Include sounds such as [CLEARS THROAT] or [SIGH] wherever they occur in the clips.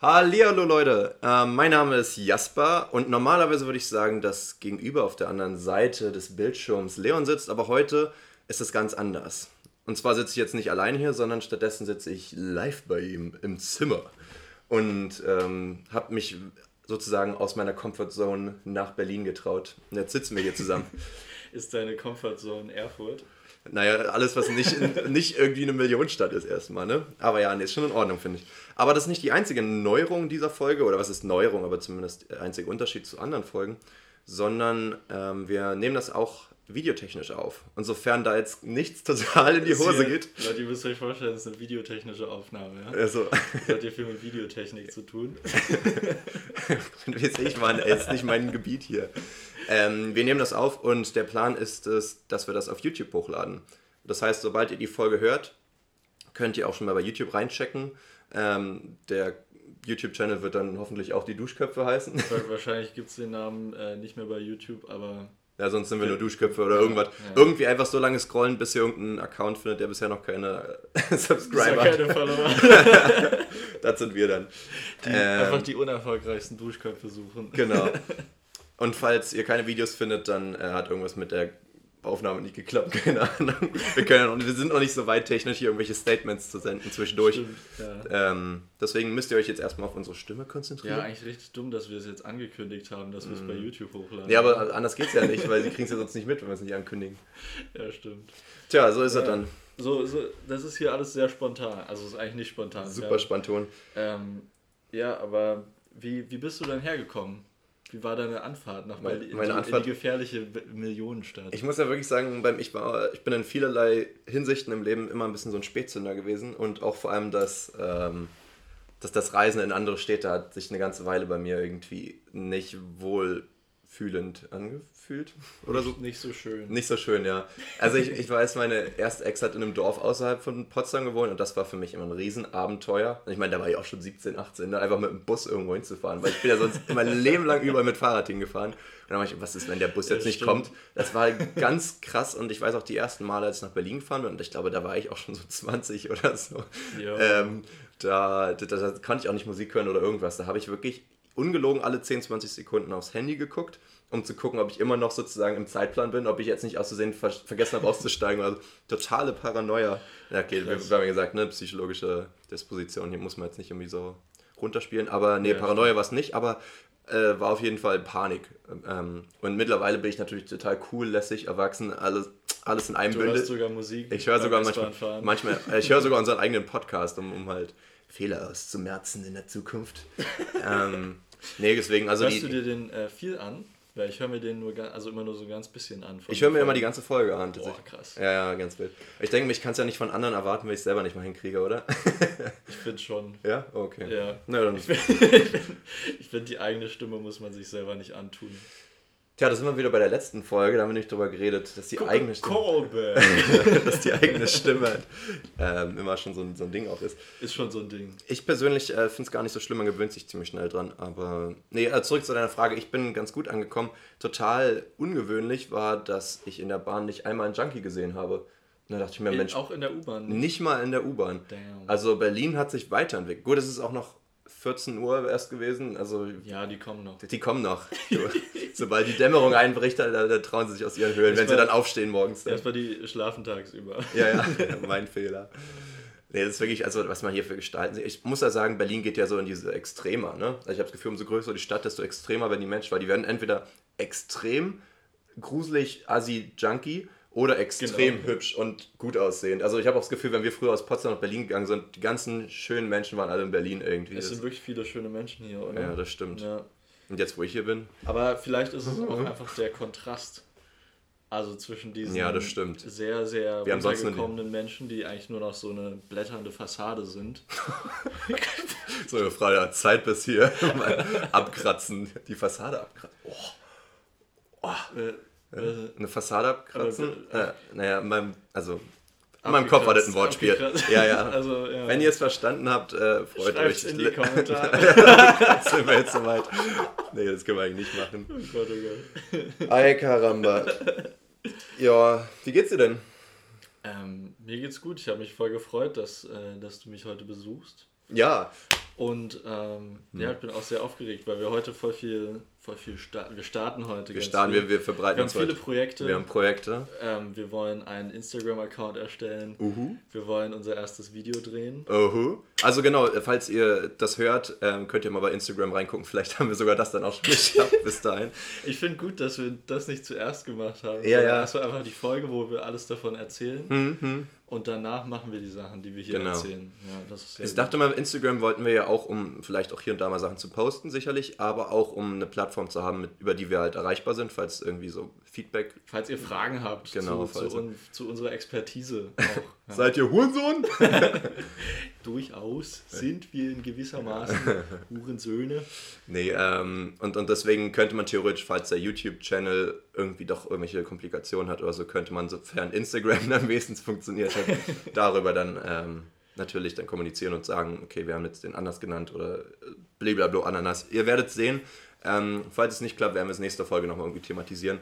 Hallihallo Leute, ähm, mein Name ist Jasper und normalerweise würde ich sagen, dass gegenüber auf der anderen Seite des Bildschirms Leon sitzt, aber heute ist es ganz anders. Und zwar sitze ich jetzt nicht allein hier, sondern stattdessen sitze ich live bei ihm im Zimmer und ähm, habe mich sozusagen aus meiner Comfortzone nach Berlin getraut. Und jetzt sitzen wir hier zusammen. [LAUGHS] ist deine Comfortzone Erfurt? Naja, alles, was nicht, [LAUGHS] nicht irgendwie eine Millionenstadt ist erstmal, ne? Aber ja, nee, ist schon in Ordnung, finde ich. Aber das ist nicht die einzige Neuerung dieser Folge, oder was ist Neuerung, aber zumindest der einzige Unterschied zu anderen Folgen, sondern ähm, wir nehmen das auch videotechnisch auf. Und sofern da jetzt nichts total in die Hose hier, geht. Leute, ihr müsst euch vorstellen, das ist eine videotechnische Aufnahme, ja? Also. Das hat ja viel mit Videotechnik zu tun. Weiß ich, Mann, ey, ist nicht mein Gebiet hier. Ähm, wir nehmen das auf und der Plan ist es, dass wir das auf YouTube hochladen. Das heißt, sobald ihr die Folge hört, könnt ihr auch schon mal bei YouTube reinchecken. Ähm, der YouTube-Channel wird dann hoffentlich auch die Duschköpfe heißen. Wahrscheinlich gibt es den Namen äh, nicht mehr bei YouTube, aber. Ja, sonst sind wir nur Duschköpfe oder irgendwas. Ja. Irgendwie einfach so lange scrollen, bis ihr irgendeinen Account findet, der bisher noch keine [LAUGHS] Subscriber hat. keine Follower. [LAUGHS] das sind wir dann. Die, ähm, einfach die unerfolgreichsten Duschköpfe suchen. Genau. [LAUGHS] Und falls ihr keine Videos findet, dann äh, hat irgendwas mit der Aufnahme nicht geklappt, [LAUGHS] keine Ahnung. Wir, können, wir sind noch nicht so weit technisch, hier irgendwelche Statements zu senden zwischendurch. Stimmt, ja. ähm, deswegen müsst ihr euch jetzt erstmal auf unsere Stimme konzentrieren. Ja, eigentlich richtig dumm, dass wir es jetzt angekündigt haben, dass wir es mm. bei YouTube hochladen. Ja, aber anders geht es ja nicht, weil sie kriegen es ja sonst nicht mit, wenn wir es nicht ankündigen. Ja, stimmt. Tja, so ist ja. es dann. So, so, das ist hier alles sehr spontan. Also ist eigentlich nicht spontan. Super ja. spontan. Ähm, ja, aber wie, wie bist du dann hergekommen? Wie war deine Anfahrt nach meine, Berlin, meine in, Anfahrt, in die gefährliche Millionenstadt? Ich muss ja wirklich sagen, beim, ich, war, ich bin in vielerlei Hinsichten im Leben immer ein bisschen so ein Spätzünder gewesen und auch vor allem, dass, ähm, dass das Reisen in andere Städte hat sich eine ganze Weile bei mir irgendwie nicht wohlfühlend angefühlt gefühlt oder so. Nicht so schön. Nicht so schön, ja. Also ich, ich weiß, meine erste Ex hat in einem Dorf außerhalb von Potsdam gewohnt und das war für mich immer ein Riesenabenteuer. Ich meine, da war ich auch schon 17, 18, ne? einfach mit dem Bus irgendwo hinzufahren, weil ich bin ja sonst [LAUGHS] mein Leben lang überall mit Fahrrad hingefahren. Und dann war ich, was ist, wenn der Bus jetzt ja, nicht stimmt. kommt? Das war ganz krass und ich weiß auch die ersten Male, als ich nach Berlin gefahren bin und ich glaube, da war ich auch schon so 20 [LAUGHS] oder so. Ähm, da, da, da, konnte ich auch nicht Musik hören oder irgendwas. Da habe ich wirklich ungelogen alle 10, 20 Sekunden aufs Handy geguckt um zu gucken, ob ich immer noch sozusagen im Zeitplan bin, ob ich jetzt nicht aus Versehen ver vergessen habe auszusteigen. Also totale Paranoia. Ja, okay, wir, wir haben ja gesagt, ne, psychologische Disposition, hier muss man jetzt nicht irgendwie so runterspielen. Aber nee, ja, Paranoia war es nicht, aber äh, war auf jeden Fall Panik. Ähm, und mittlerweile bin ich natürlich total cool, lässig, erwachsen, alles, alles in einem du Hörst sogar Musik. Ich höre sogar manchmal, manchmal äh, [LAUGHS] ich höre sogar unseren eigenen Podcast, um, um halt Fehler auszumerzen in der Zukunft. [LAUGHS] ähm, nee, deswegen, also Hörst die, du dir den äh, viel an? Weil ich höre mir den nur, also immer nur so ein ganz bisschen an. Ich höre mir immer die ganze Folge an. Boah, krass. Ja, ja, ganz wild. Ich denke, ich kann es ja nicht von anderen erwarten, wenn ich es selber nicht mal hinkriege, oder? ich finde schon. Ja? Okay. Ja. Na, dann. Ich finde, [LAUGHS] find, die eigene Stimme muss man sich selber nicht antun. Tja, da sind wir wieder bei der letzten Folge, da haben wir nicht drüber geredet, dass die Guck, eigene Stimme. [LAUGHS] dass die eigene Stimme ähm, immer schon so ein, so ein Ding auch ist. Ist schon so ein Ding. Ich persönlich äh, finde es gar nicht so schlimm, man gewöhnt sich ziemlich schnell dran. Aber nee, äh, zurück zu deiner Frage, ich bin ganz gut angekommen. Total ungewöhnlich war, dass ich in der Bahn nicht einmal einen Junkie gesehen habe. Da dachte ich mir, Mensch. Auch in der U-Bahn? Nicht mal in der U-Bahn. Also Berlin hat sich weiterentwickelt. Gut, es ist auch noch 14 Uhr erst gewesen. Also, ja, die kommen noch. Die kommen noch. Sobald die Dämmerung einbricht, da, da, trauen sie sich aus ihren Höhlen, wenn sie dann aufstehen morgens. Erstmal die schlafen tagsüber. Ja, [LAUGHS] ja, mein Fehler. Nee, das ist wirklich, also was man hier für Gestalten sieht. Ich muss ja sagen, Berlin geht ja so in diese Extremer, ne? Also ich habe das Gefühl, umso größer die Stadt, desto extremer werden die Menschen, weil die werden entweder extrem gruselig, assi, junkie oder extrem genau. hübsch und gut aussehend. Also ich habe auch das Gefühl, wenn wir früher aus Potsdam nach Berlin gegangen sind, die ganzen schönen Menschen waren alle in Berlin irgendwie. Es sind wirklich viele schöne Menschen hier, oder? Ja, das stimmt. Ja. Und jetzt, wo ich hier bin? Aber vielleicht ist es auch einfach der Kontrast. Also zwischen diesen ja, das stimmt. sehr, sehr wir runtergekommenen Menschen, die eigentlich nur noch so eine blätternde Fassade sind. [LAUGHS] so eine Frage, Zeit bis hier [LAUGHS] mal abkratzen, die Fassade abkratzen. Oh. Oh. Äh, eine Fassade abkratzen. Äh, naja, in meinem, also in meinem Kopf war das ein Wortspiel. Ja, ja. [LAUGHS] Also, ja. Wenn ihr es verstanden habt, äh, freut Schreibt's euch. in die Kommentare. [LAUGHS] sind wir jetzt soweit. Nee, das können wir eigentlich nicht machen. Oh Gott, oh Gott. Ay, caramba. Ja, wie geht's dir denn? Ähm, mir geht's gut. Ich habe mich voll gefreut, dass, äh, dass du mich heute besuchst. Ja, Und ähm, hm. ja, ich bin auch sehr aufgeregt, weil wir heute voll viel voll viel starten. Wir starten heute. Wir starten, wir, wir verbreiten wir haben viele heute. Projekte. Wir haben Projekte. Ähm, wir wollen einen Instagram-Account erstellen. Uhu. Wir wollen unser erstes Video drehen. Uhu. Also genau, falls ihr das hört, ähm, könnt ihr mal bei Instagram reingucken. Vielleicht haben wir sogar das dann auch schon [LAUGHS] geschafft bis dahin. Ich finde gut, dass wir das nicht zuerst gemacht haben. Ja, ja. Das war einfach die Folge, wo wir alles davon erzählen. Mhm. Und danach machen wir die Sachen, die wir hier genau. erzählen. Ja, das ist ich dachte mal, Instagram wollten wir ja auch, um vielleicht auch hier und da mal Sachen zu posten, sicherlich, aber auch um eine Plattform zu haben, mit, über die wir halt erreichbar sind, falls irgendwie so Feedback. Falls ihr Fragen habt genau, zu, zu, un, zu unserer Expertise. Auch, [LAUGHS] ja. Seid ihr Hurensohn? [LAUGHS] Durchaus sind wir in gewisser Maße [LAUGHS] Hurensöhne. Nee, ähm, und, und deswegen könnte man theoretisch, falls der YouTube-Channel irgendwie doch irgendwelche Komplikationen hat oder so, könnte man, sofern Instagram am wenigsten funktioniert hat, darüber dann ähm, natürlich dann kommunizieren und sagen, okay, wir haben jetzt den anders genannt oder blablabla Ananas. Ihr werdet sehen. Ähm, falls es nicht klappt, werden wir es nächste Folge nochmal irgendwie thematisieren.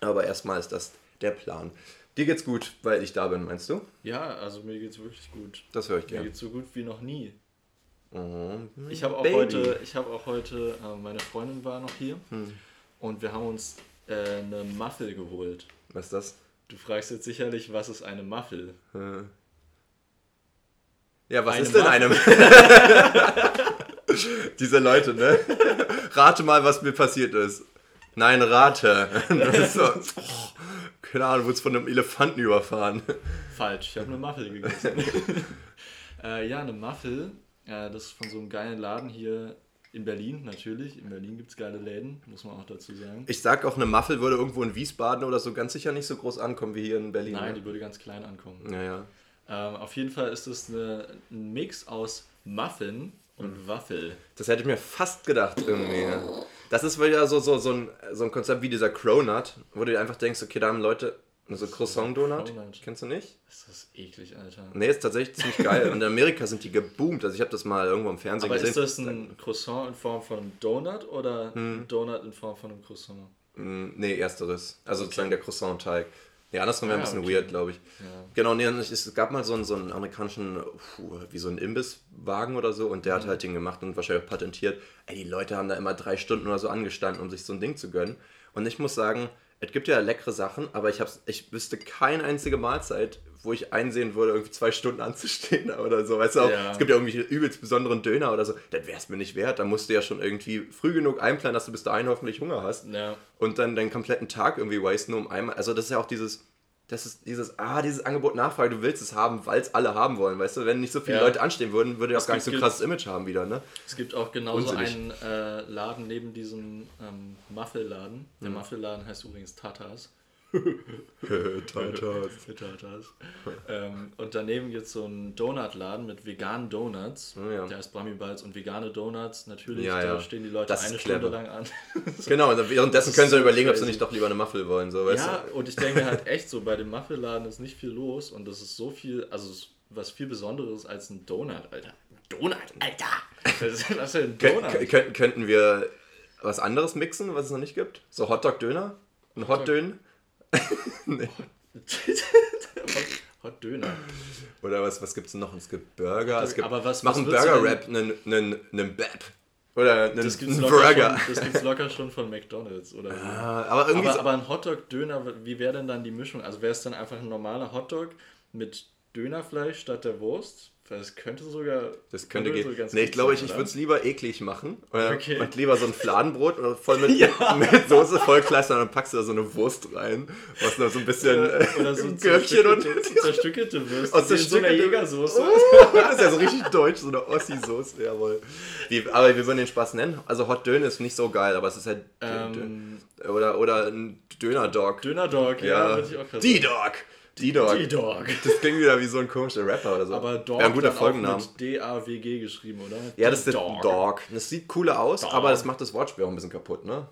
Aber erstmal ist das der Plan. Dir geht's gut, weil ich da bin, meinst du? Ja, also mir geht's wirklich gut. Das höre ich gerne. Mir geht's so gut wie noch nie. Oh, ich habe auch heute, ich habe auch heute, äh, meine Freundin war noch hier hm. und wir haben uns äh, eine Muffel geholt. Was ist das? Du fragst jetzt sicherlich, was ist eine Muffel? Hm. Ja, was eine ist denn Muffel? eine? [LAUGHS] Diese Leute, ne? Rate mal, was mir passiert ist. Nein, rate. [LAUGHS] so, oh, keine Ahnung, wurde von einem Elefanten überfahren. Falsch, ich habe eine Muffel gegessen. [LAUGHS] äh, ja, eine Muffel, äh, das ist von so einem geilen Laden hier in Berlin natürlich. In Berlin gibt es geile Läden, muss man auch dazu sagen. Ich sag auch, eine Muffel würde irgendwo in Wiesbaden oder so ganz sicher nicht so groß ankommen wie hier in Berlin. Nein, die würde ganz klein ankommen. Ja, ja. Ähm, auf jeden Fall ist es eine, ein Mix aus Muffin und mhm. Waffel. Das hätte ich mir fast gedacht irgendwie. Das ist wieder so, so, so, ein, so ein Konzept wie dieser Cronut, wo du dir einfach denkst, okay, da haben Leute so Croissant-Donut. Kennst du nicht? Ist das eklig, Alter. Nee, ist tatsächlich ziemlich geil. Und in Amerika sind die geboomt. Also ich habe das mal irgendwo im Fernsehen Aber gesehen. Aber ist das ein Croissant in Form von einem Donut oder hm. ein Donut in Form von einem Croissant? Hm, nee, ersteres. Also okay. sozusagen der Croissant-Teig. Ja, andersrum wäre ah, ein bisschen okay. weird, glaube ich. Ja. Genau, nee, es gab mal so einen, so einen amerikanischen, puh, wie so einen Imbisswagen oder so und der mhm. hat halt den gemacht und wahrscheinlich auch patentiert. Ey, die Leute haben da immer drei Stunden oder so angestanden, um sich so ein Ding zu gönnen. Und ich muss sagen, es gibt ja leckere Sachen, aber ich, hab's, ich wüsste keine einzige Mahlzeit, wo ich einsehen würde, irgendwie zwei Stunden anzustehen [LAUGHS] oder so. Weißt du auch, ja. es gibt ja irgendwie übelst besonderen Döner oder so. Das wäre es mir nicht wert. Da musst du ja schon irgendwie früh genug einplanen, dass du bis dahin hoffentlich Hunger hast. Ja. Und dann deinen kompletten Tag irgendwie wasten, um einmal. Also, das ist ja auch dieses das ist dieses, ah, dieses Angebot Nachfrage, du willst es haben, weil es alle haben wollen, weißt du? Wenn nicht so viele ja. Leute anstehen würden, würde auch gar nicht so ein krasses Image haben wieder, ne? Es gibt auch genauso Unsinnig. einen äh, Laden neben diesem ähm, Muffelladen. Der mhm. Muffelladen heißt übrigens Tatas. [LAUGHS] Tatas. Tatas. ähm, und daneben gibt es so einen Donutladen mit veganen Donuts. Oh, ja. Der heißt Brahmi Balz und vegane Donuts. Natürlich, ja, ja. da stehen die Leute das eine Stunde lang an. [LAUGHS] genau, und währenddessen können sie so überlegen, crazy. ob sie nicht doch lieber eine Muffel wollen. So, weißt ja, du? und ich denke halt [LAUGHS] echt so, bei dem Muffelladen ist nicht viel los und das ist so viel, also was viel Besonderes als ein Donut, Alter. Donut, Alter! Was ist, was ist ein Donut? Kön könnten wir was anderes mixen, was es noch nicht gibt? So Hotdog-Döner? Ein Hotdön? [LAUGHS] nee. Hot Döner. Oder was, was gibt es noch? Es gibt Burger. Es gibt, aber was, mach einen Burger-Rap, einen, einen, einen Bap. Oder einen, das gibt's einen Burger. Schon, das gibt es locker schon von McDonalds. Oder so. ja, aber, irgendwie aber, aber ein Hotdog-Döner, wie wäre denn dann die Mischung? Also wäre es dann einfach ein normaler Hotdog mit Dönerfleisch statt der Wurst? Das könnte sogar. Das könnte gehen. So nee, ich glaube, ich, ich würde es lieber eklig machen. Okay. Und lieber so ein Fladenbrot voll [LAUGHS] mit, ja. mit Soße vollkleistern und dann packst du da so eine Wurst rein. Was noch so ein bisschen. Oder, oder so Gürkchen und. Zerstückelte Würste. Aus so einer Jägersoße. Oh, das ist ja so richtig deutsch, so eine Ossi-Soße, jawohl. Wie, aber wir würden den Spaß nennen. Also Hot Dön ist nicht so geil, aber es ist halt. Ähm, oder, oder ein Döner-Dog. Döner-Dog, ja. ja Die Dog! D-Dog. D-Dog. Das klingt wieder wie so ein komischer Rapper oder so. Aber Dog Wäre ein guter Folgenname. mit D-A-W-G geschrieben, oder? Ja, das ist der Dog. Dog. Das sieht cooler aus, Dog. aber das macht das Wortspiel auch ein bisschen kaputt, ne?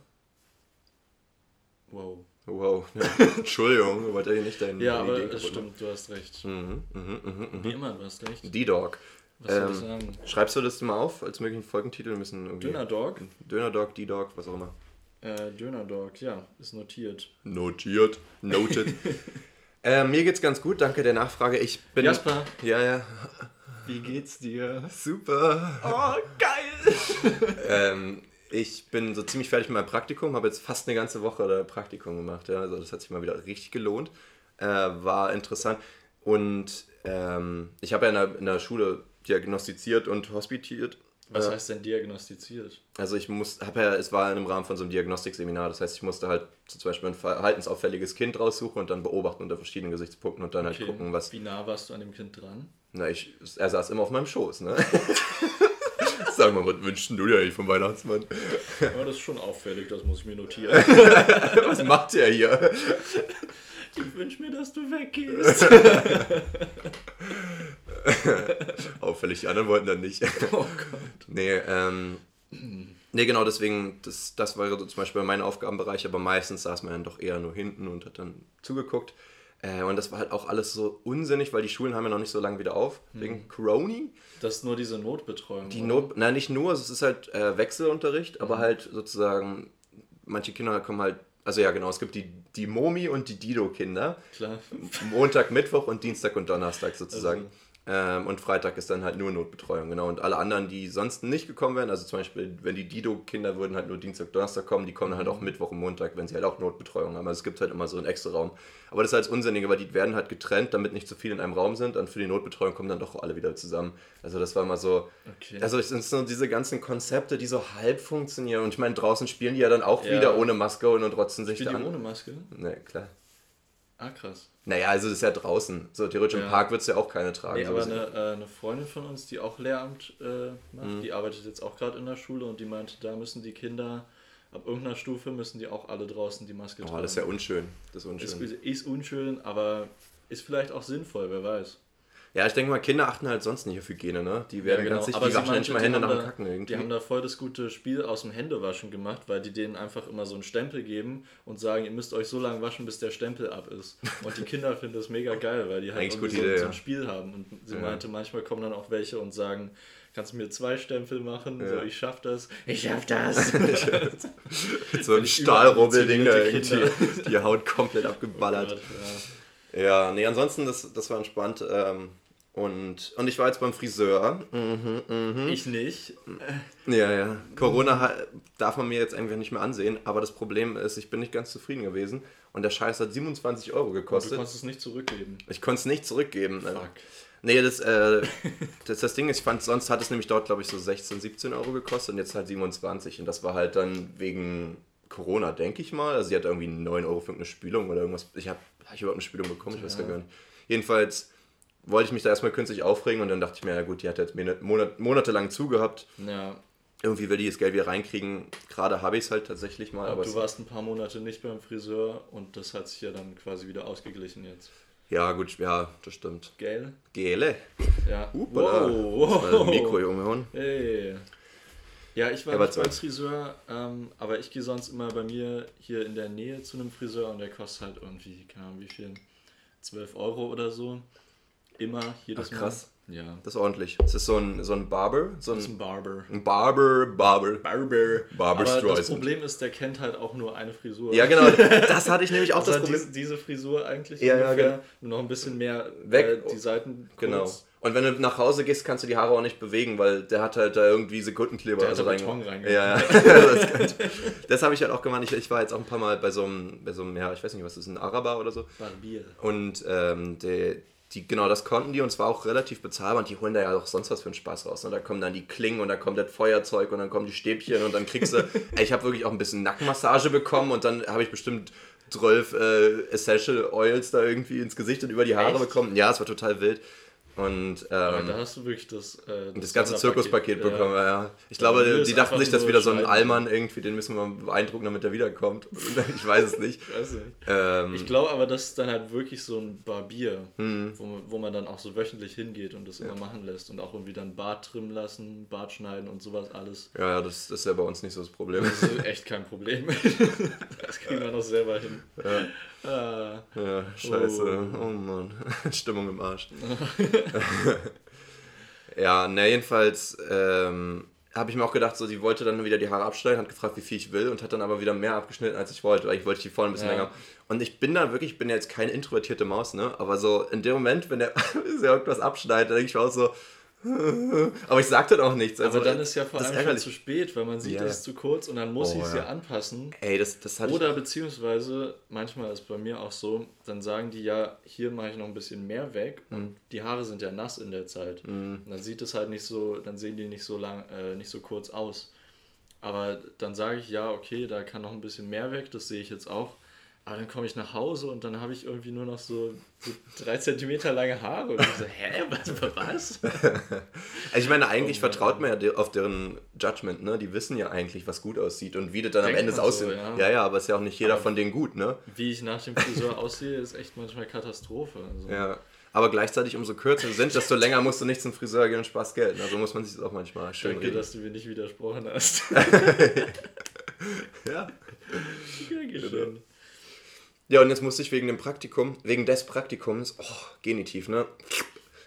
Wow. Wow. [LAUGHS] Ja. Entschuldigung, du wolltest ja nicht deinen Ja, aber es stimmt, du hast recht. Mhm, mh, mh, mh. Wie immer, du hast recht. D-Dog. Was ähm, soll ich sagen? Schreibst du das mal auf als möglichen Folgentitel? Wir müssen irgendwie Döner Dog? Döner Dog, D-Dog, was auch immer. Äh, Döner Dog, ja, ist notiert. Notiert. Noted. [LAUGHS] Äh, mir geht's ganz gut, danke der Nachfrage. Ich bin. Jasper. Ja, ja. Wie geht's dir? Super. Oh, geil! [LAUGHS] ähm, ich bin so ziemlich fertig mit meinem Praktikum, habe jetzt fast eine ganze Woche da Praktikum gemacht. Ja, also das hat sich mal wieder richtig gelohnt. Äh, war interessant. Und ähm, ich habe ja in der, in der Schule diagnostiziert und hospitiert. Was Äh, heißt denn diagnostiziert? Also ich muss, habe ja, es war im Rahmen von so einem Diagnostikseminar, das heißt, ich musste halt zum Beispiel ein verhaltensauffälliges Kind raussuchen und dann beobachten unter verschiedenen Gesichtspunkten und dann halt gucken, was. Wie nah warst du an dem Kind dran? Na, ich, er saß immer auf meinem Schoß, ne? [LAUGHS] Sag mal, was wünschst du dir eigentlich vom Weihnachtsmann? Ja, das ist schon auffällig, das muss ich mir notieren. [LAUGHS] was macht der hier? Ich wünsche mir, dass du weggehst. [LAUGHS] [LAUGHS] Auffällig, die anderen wollten dann nicht. Oh Gott. Nee, ähm. Nee, genau, deswegen, das, das war so zum Beispiel mein Aufgabenbereich, aber meistens saß man dann doch eher nur hinten und hat dann zugeguckt. Äh, und das war halt auch alles so unsinnig, weil die Schulen haben ja noch nicht so lange wieder auf, wegen Corona. Das ist nur diese Notbetreuung. Die oder? Not, nein, nicht nur, es ist halt äh, Wechselunterricht, aber halt sozusagen, manche Kinder kommen halt, also ja genau, es gibt die, die Momi und die Dido-Kinder. Klar. Montag, Mittwoch und Dienstag und Donnerstag sozusagen. Also- Ähm, und Freitag ist dann halt nur Notbetreuung, genau. Und alle anderen, die sonst nicht gekommen wären, also zum Beispiel, wenn die Dido-Kinder würden halt nur Dienstag, Donnerstag kommen, die kommen dann halt auch Mittwoch und Montag, wenn sie halt auch Notbetreuung haben. Also es gibt halt immer so einen extra Raum. Aber das ist halt das Unsinnige, weil die werden halt getrennt, damit nicht zu viel in einem Raum sind. Und für die Notbetreuung kommen dann doch alle wieder zusammen. Also das war mal so. Okay. Also es sind so diese ganzen Konzepte, die so halb funktionieren. Und ich meine, draußen spielen die ja dann auch Ja. wieder ohne Maske und trotzdem sich da die an. ohne Maske? Ne, klar. Ah, krass. Naja, also das ist ja draußen. So theoretisch im Ja. Park wird es ja auch keine tragen. Nee, aber eine, äh, eine Freundin von uns, die auch Lehramt äh, macht, Mhm. die arbeitet jetzt auch gerade in der Schule und die meinte, da müssen die Kinder, ab irgendeiner Stufe müssen die auch alle draußen die Maske Oh, tragen. das ist ja unschön. Das ist ist, unschön. ist unschön, aber ist vielleicht auch sinnvoll, wer weiß. Ja, ich denke mal, Kinder achten halt sonst nicht auf Hygiene, ne? Die werden ganz sich, genau. Aber die waschen ja nicht meinte, mal die Hände nach dem Kacken irgendwie. Die haben da voll das gute Spiel aus dem Händewaschen gemacht, weil die denen einfach immer so einen Stempel geben und sagen, ihr müsst euch so lange waschen, bis der Stempel ab ist. Und die Kinder finden das mega geil, weil die halt so, Idee, so ja. ein Spiel haben. Und sie Ja. meinte, manchmal kommen dann auch welche und sagen, kannst du mir zwei Stempel machen? Ja. So, ich schaff das. Ich schaff das. [LAUGHS] So ich Stahlrubbelding da irgendwie die Haut komplett [LAUGHS] abgeballert. ja. Ja, nee, ansonsten, das, das war entspannt. Ähm, und, und ich war jetzt beim Friseur. Mhm. Ich nicht. Ja, ja. Corona darf man mir jetzt irgendwie nicht mehr ansehen, aber das Problem ist, ich bin nicht ganz zufrieden gewesen. Und der Scheiß hat 27 Euro Du gekostet. konntest es nicht zurückgeben. Ich konnte es nicht zurückgeben. Fuck. Nee, das, äh, [LAUGHS] das, das Ding ist, ich fand, sonst hat es nämlich dort, glaube ich, so 16, 17 Euro gekostet und jetzt halt 27. Und das war halt dann wegen Corona, denke ich mal. Also sie hat irgendwie 9 Euro für irgendeine Spülung oder irgendwas. Ich habe hab ich überhaupt eine Spülung bekommen, ich weiß Ja. gar nicht. Jedenfalls wollte ich mich da erstmal künstlich aufregen und dann dachte ich mir, ja gut, die hat jetzt Monat, Monat, monatelang zugehabt. Ja, Irgendwie will die das Geld wieder reinkriegen. Gerade habe ich es halt tatsächlich mal. aber Aber du warst ein paar Monate nicht beim Friseur und das hat sich ja dann quasi wieder ausgeglichen jetzt. ja, gut, ja, das stimmt. Gell? Gele. Ja. Das war das Mikro, Junge. Hey. Ja, ich war Ja, nicht beim. Friseur, ähm, aber ich gehe sonst immer bei mir hier in der Nähe zu einem Friseur und der kostet halt irgendwie, keine Ahnung wie viel, 12 Euro oder so. Immer, jedes Ach, krass. Mal. Ja. Das ist ordentlich. Es ist so ein, so ein Barber. So Das ist ein ein, Barber. ein Barber, Barber. Barber. Barbara aber das Streisand. Problem ist, der kennt halt auch nur eine Frisur. Ja, genau. [LAUGHS] Das hatte ich nämlich auch Also das Problem. diese, diese Frisur eigentlich Ja, ja, ungefähr, nur noch ein bisschen mehr Weg. Äh, die Seiten kurz. Genau. Und wenn du nach Hause gehst, kannst du die Haare auch nicht bewegen, weil der hat halt da irgendwie Sekundenkleber Der also hat da rein- reingemacht. Ja, ja. [LAUGHS] [LAUGHS] das das habe ich halt auch gemacht. Ich, ich war jetzt auch ein paar Mal bei so einem, bei so einem, ja, ich weiß nicht, was ist, ein Araber oder so. Barbier. Und ähm, der, die, genau das konnten die und es war auch relativ bezahlbar und die holen da ja auch sonst was für einen Spaß raus. Und da kommen dann die Klingen und dann kommt das Feuerzeug und dann kommen die Stäbchen und dann kriegst du. [LAUGHS] ey, ich habe wirklich auch ein bisschen Nackenmassage bekommen und dann habe ich bestimmt 12 äh, Essential Oils da irgendwie ins Gesicht und über die Haare Echt? bekommen. Ja, es war total wild. Und ähm, da hast du wirklich das, äh, das ganze Sonderpaket. Zirkuspaket Ja. bekommen, ja. ja. Ich Ja, glaube, die dachten sich, dass wieder so ein. Allmann irgendwie, den müssen wir beeindrucken, damit er wiederkommt. [LAUGHS] Ich weiß es nicht. Ich weiß nicht. Ähm, Ich glaube aber, das ist dann halt wirklich so ein Barbier, hm. wo, man- wo man dann auch so wöchentlich hingeht und das immer machen lässt und auch irgendwie dann Bart trimmen lassen, Bart schneiden und sowas alles. ja, ja, das, das ist ja bei uns nicht so das Problem. Das ist echt kein Problem. [LAUGHS] Das kriegen wir noch selber hin. Ja. Ah, Ja, scheiße. Oh. Oh, Mann. [LAUGHS] Stimmung im Arsch. [LAUGHS] [LAUGHS] ja, ne, jedenfalls ähm, habe ich mir auch gedacht, so, sie wollte dann wieder die Haare abschneiden, hat gefragt, wie viel ich will und hat dann aber wieder mehr abgeschnitten, als ich wollte. Eigentlich wollte ich die vorne ein bisschen Ja. länger. Und ich bin da wirklich, ich bin ja jetzt keine introvertierte Maus, ne? Aber so in dem Moment, wenn der irgendwas abschneidet, dann denke ich mir auch so, [LAUGHS] Aber ich sag dann auch nichts. Also, aber dann ist ja vor allem schon zu spät, weil man sieht, ja. es ist zu kurz und dann muss oh, ich es ja. ja anpassen. Ey, das, das hat Oder beziehungsweise, manchmal ist bei mir auch so, dann sagen die ja, hier mache ich noch ein bisschen mehr weg mhm. und die Haare sind ja nass in der Zeit. Mhm. dann sieht es halt nicht so, dann sehen die nicht so lang, äh, nicht so kurz aus. Aber dann sage ich, ja, okay, da kann noch ein bisschen mehr weg, das sehe ich jetzt auch. Aber dann komme ich nach Hause und dann habe ich irgendwie nur noch so, so drei Zentimeter lange Haare. Und ich so, hä, was? was? [LAUGHS] also ich meine, eigentlich oh, vertraut man ja auf deren Judgment, ne? Die wissen ja eigentlich, was gut aussieht und wie das dann Denkt am Ende aussieht. So, ja. ja. ja, aber ist ja auch nicht jeder aber von denen gut, ne? Wie ich nach dem Friseur [LAUGHS] aussehe, ist echt manchmal Katastrophe. Also. Ja. Aber gleichzeitig, umso kürzer sind, desto länger musst du nicht zum Friseur gehen und Spaß gelten. Also muss man sich das auch manchmal schön Danke, reden. dass du mir nicht widersprochen hast. [LAUGHS] ja. Dankeschön. Ja, und jetzt musste ich wegen dem Praktikum, wegen des Praktikums, oh, Genitiv, ne?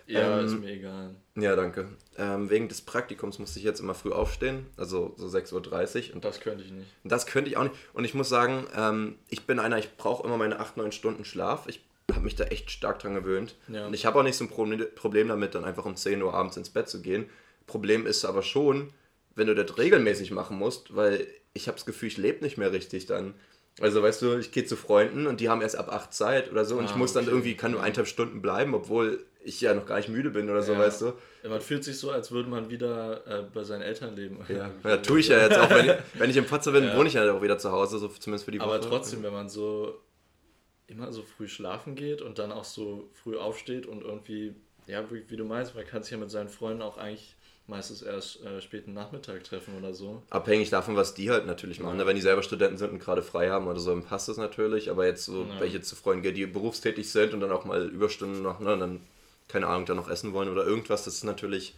Ja, ähm, ist mir egal. Ja, danke. Ähm, wegen des Praktikums musste ich jetzt immer früh aufstehen, also so 6.30 Uhr. Und das könnte ich nicht. Das könnte ich auch nicht. Und ich muss sagen, ähm, ich bin einer, ich brauche immer meine 8, 9 Stunden Schlaf. Ich habe mich da echt stark dran gewöhnt. Ja. Und ich habe auch nicht so ein Problem damit, dann einfach um 10 Uhr abends ins Bett zu gehen. Problem ist aber schon, wenn du das regelmäßig machen musst, weil ich habe das Gefühl, ich lebe nicht mehr richtig dann. Also weißt du, ich gehe zu Freunden und die haben erst ab 8 Zeit oder so und ah, ich muss dann irgendwie, kann nur eineinhalb Stunden bleiben, obwohl ich ja noch gar nicht müde bin oder so, ja. weißt du. Ja, man fühlt sich so, als würde man wieder äh, bei seinen Eltern leben. Ja, ja tue ich ja jetzt auch. Wenn ich, [LAUGHS] wenn ich in Potsdam bin, wohne ich ja auch wieder zu Hause, so zumindest für die Woche. Aber trotzdem, wenn man so immer so früh schlafen geht und dann auch so früh aufsteht und irgendwie, ja, wie, wie du meinst, man kann sich ja mit seinen Freunden auch eigentlich meistens erst äh, späten Nachmittag treffen oder so. Abhängig davon, was die halt natürlich machen. Ja. Wenn die selber Studenten sind und gerade frei haben oder so, dann passt das natürlich. Aber jetzt so ja. welche zu Freunden, die berufstätig sind und dann auch mal Überstunden noch, ne, dann, keine Ahnung, dann noch essen wollen oder irgendwas, das ist natürlich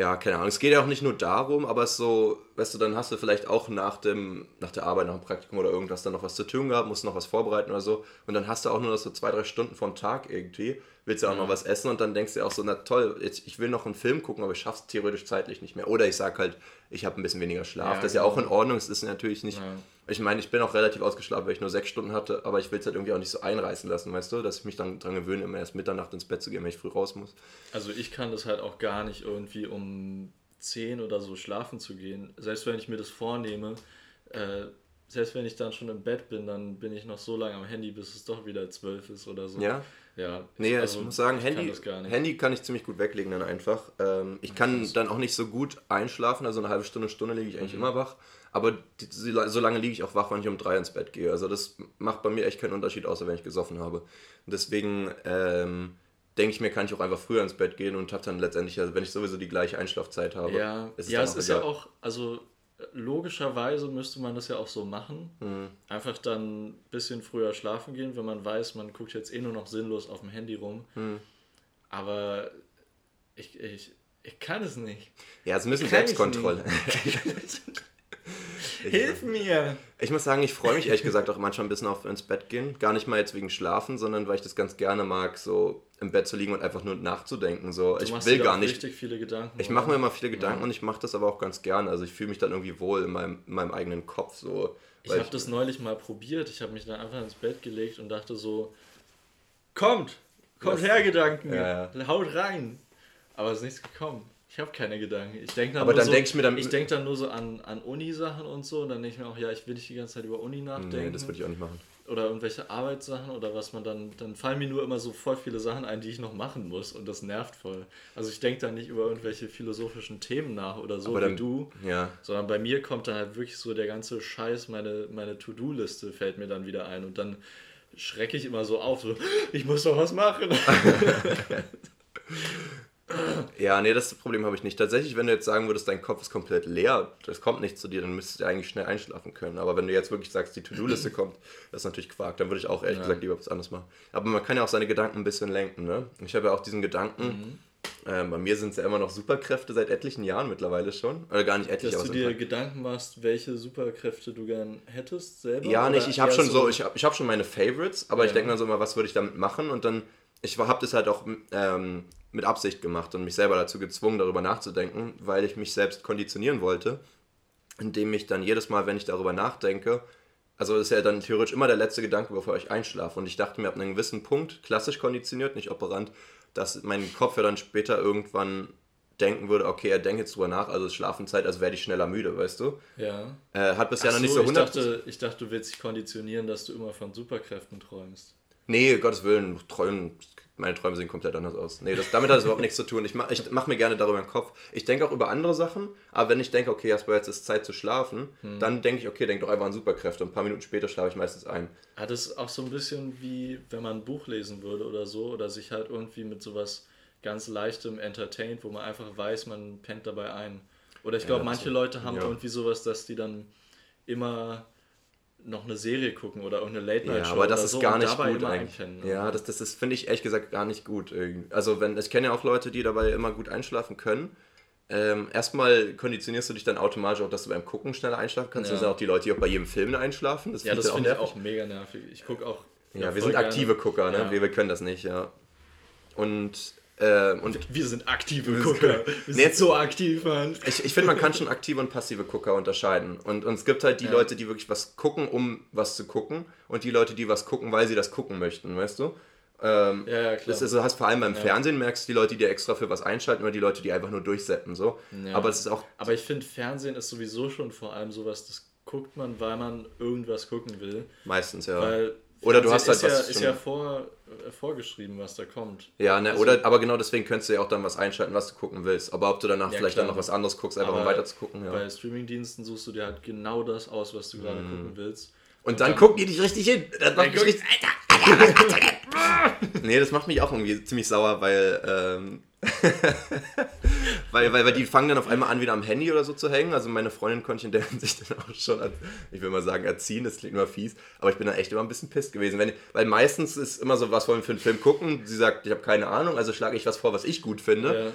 ja, keine Ahnung. Es geht ja auch nicht nur darum, aber es ist so, weißt du, dann hast du vielleicht auch nach, dem, nach der Arbeit, nach dem Praktikum oder irgendwas dann noch was zu tun gehabt, musst noch was vorbereiten oder so. Und dann hast du auch nur noch so zwei, drei Stunden vom Tag irgendwie, willst ja auch ja. noch was essen und dann denkst du auch so, na toll, jetzt, ich will noch einen Film gucken, aber ich schaff's theoretisch zeitlich nicht mehr. Oder ich sag halt, ich habe ein bisschen weniger Schlaf. Ja, das ist ja auch in genau. Ordnung, es ist natürlich nicht. Ja. Ich meine, ich bin auch relativ ausgeschlafen, weil ich nur sechs Stunden hatte, aber ich will es halt irgendwie auch nicht so einreißen lassen, weißt du, dass ich mich dann dran gewöhne, immer erst Mitternacht ins Bett zu gehen, wenn ich früh raus muss. Also ich kann das halt auch gar nicht irgendwie um 10 oder so schlafen zu gehen. Selbst wenn ich mir das vornehme, äh, selbst wenn ich dann schon im Bett bin, dann bin ich noch so lange am Handy, bis es doch wieder 12 ist oder so. Ja? Ja. Nee, also, ich muss sagen, Handy, kann Handy kann ich ziemlich gut weglegen dann einfach. Ähm, ich kann dann auch nicht so gut einschlafen, also eine halbe Stunde, Stunde liege ich eigentlich mhm. immer wach. Aber die, so lange liege ich auch wach, wenn ich um drei ins Bett gehe. Also das macht bei mir echt keinen Unterschied, außer wenn ich gesoffen habe. Und deswegen ähm, denke ich mir, kann ich auch einfach früher ins Bett gehen und habe dann letztendlich, also wenn ich sowieso die gleiche Einschlafzeit habe. Ja, ist es, ja, es ist ja auch, also logischerweise müsste man das ja auch so machen. Mhm. Einfach dann ein bisschen früher schlafen gehen, wenn man weiß, man guckt jetzt eh nur noch sinnlos auf dem Handy rum. Mhm. Aber ich, ich, ich kann es nicht. Ja, es müssen Selbstkontrolle. [LAUGHS] Hilf mir! Ich muss sagen, ich freue mich ehrlich gesagt auch manchmal ein bisschen auf ins Bett gehen. Gar nicht mal jetzt wegen Schlafen, sondern weil ich das ganz gerne mag, so im Bett zu liegen und einfach nur nachzudenken. So, du ich will gar nicht. Richtig viele Gedanken. Ich mache mir immer viele Gedanken ja. und ich mache das aber auch ganz gerne. Also ich fühle mich dann irgendwie wohl in meinem, in meinem eigenen Kopf. So, ich habe das neulich mal probiert. Ich habe mich dann einfach ins Bett gelegt und dachte so, kommt, kommt her Gedanken, ja, ja. haut rein. Aber es ist nichts gekommen. Ich habe keine Gedanken. Ich denke dann, aber dann so, denk ich mir dann, ich denke dann nur so an, an Uni-Sachen und so und dann denke ich mir auch, ja, ich will nicht die ganze Zeit über Uni nachdenken. Nee, das würde ich auch nicht machen. Oder irgendwelche Arbeitssachen oder was man dann, dann fallen mir nur immer so voll viele Sachen ein, die ich noch machen muss und das nervt voll. Also ich denke dann nicht über irgendwelche philosophischen Themen nach oder so aber wie du, ja. sondern bei mir kommt dann halt wirklich so der ganze Scheiß, meine, meine To-Do-Liste fällt mir dann wieder ein und dann schrecke ich immer so auf, so, ich muss doch was machen. [LAUGHS] [LAUGHS] Ja, nee, das Problem habe ich nicht. Tatsächlich, wenn du jetzt sagen würdest, dein Kopf ist komplett leer, das kommt nicht zu dir, dann müsstest du eigentlich schnell einschlafen können. Aber wenn du jetzt wirklich sagst, die To-Do-Liste [CLEARS THROAT] kommt, das ist natürlich Quark, dann würde ich auch ehrlich ja. gesagt lieber was anderes machen. Aber man kann ja auch seine Gedanken ein bisschen lenken, ne? Ich habe ja auch diesen Gedanken, mhm. äh, bei mir sind es ja immer noch Superkräfte seit etlichen Jahren mittlerweile schon. Oder gar nicht etliche. Dass du dir Gedanken machst, welche Superkräfte du gern hättest selber? Ja, nicht, ich habe schon so, ich habe ich hab schon meine Favorites, aber ja. ich denke dann so immer, was würde ich damit machen? Und dann ich habe das halt auch ähm, mit Absicht gemacht und mich selber dazu gezwungen, darüber nachzudenken, weil ich mich selbst konditionieren wollte, indem ich dann jedes Mal, wenn ich darüber nachdenke, also ist ja dann theoretisch immer der letzte Gedanke, bevor ich einschlafe. Und ich dachte mir ab einem gewissen Punkt, klassisch konditioniert, nicht operant, dass mein Kopf ja dann später irgendwann denken würde, okay, er denkt jetzt drüber nach, also ist Schlafenzeit, also werde ich schneller müde, weißt du? Ja. Äh, hat bisher Ach noch nicht so, so ich 100... dachte, ich dachte, du willst dich konditionieren, dass du immer von Superkräften träumst. Nee, Gottes Willen, Träumen, meine Träume sehen komplett anders aus. Nee, das, damit hat es überhaupt nichts zu tun. Ich mache ich mach mir gerne darüber den Kopf. Ich denke auch über andere Sachen, aber wenn ich denke, okay, Jasper, jetzt ist Zeit zu schlafen, Hm. dann denke ich, okay, denk doch einfach an Superkräfte. Und ein paar Minuten später schlafe ich meistens ein. Hat es auch so ein bisschen wie, wenn man ein Buch lesen würde oder so, oder sich halt irgendwie mit sowas ganz Leichtem entertaint, wo man einfach weiß, man pennt dabei ein. Oder ich glaube, das manche ist- Leute haben ja. irgendwie sowas, dass die dann immer noch eine Serie gucken oder irgendeine Late-Night-Show Ja, aber das oder ist so gar nicht gut eigentlich. einpennen. Ja, das, das ist, finde ich ehrlich gesagt gar nicht gut. Also wenn, ich kenne ja auch Leute, die dabei immer gut einschlafen können. Ähm, erstmal konditionierst du dich dann automatisch auch, dass du beim Gucken schneller einschlafen kannst. Ja. Das sind auch die Leute, die auch bei jedem Film einschlafen. Das Ja, das finde ich auch mega nervig. Ich gucke auch. Ja, wir voll sind gerne- aktive Gucker, ne? Ja. Wir, wir können das nicht, ja. Und, äh, und Wir sind aktive Gucker. Wir sind jetzt- so aktiv, Mann. ich, ich finde, man kann schon aktive und passive Gucker unterscheiden. Und, und es gibt halt die Ja. Leute, die wirklich was gucken, um was zu gucken. Und die Leute, die was gucken, weil sie das gucken möchten, weißt du? Ähm, Ja, ja, klar. Das ist, du hast vor allem beim Ja. Fernsehen merkst du die Leute, die extra für was einschalten oder die Leute, die einfach nur durchseppen. So. Ja. Aber es ist auch. Aber ich finde, Fernsehen ist sowieso schon vor allem sowas, das guckt man, weil man irgendwas gucken will. Meistens, ja. Weil Oder du hast halt ist was ja, ist ja vor, vorgeschrieben, was da kommt. Ja, ne, Also- oder, aber genau deswegen könntest du ja auch dann was einschalten, was du gucken willst. Aber ob du danach Ja, vielleicht klar. dann noch was anderes guckst, einfach um Aber weiter zu gucken. Ja. Bei Streamingdiensten suchst du dir halt genau das aus, was du gerade gucken willst. Und dann dann- gucken die dich richtig hin. Das macht mich richtig, [LAUGHS] nee, das macht mich auch irgendwie ziemlich sauer, weil, ähm, [LAUGHS] weil, weil, weil die fangen dann auf einmal an, wieder am Handy oder so zu hängen. Also meine Freundin konnte in der Hinsicht dann auch schon, an, ich will mal sagen, erziehen, das klingt immer fies, aber ich bin dann echt immer ein bisschen pisst gewesen. Wenn, weil meistens ist immer so, was wollen wir für einen Film gucken? Sie sagt, ich habe keine Ahnung, also schlage ich was vor, was ich gut finde. Ähm,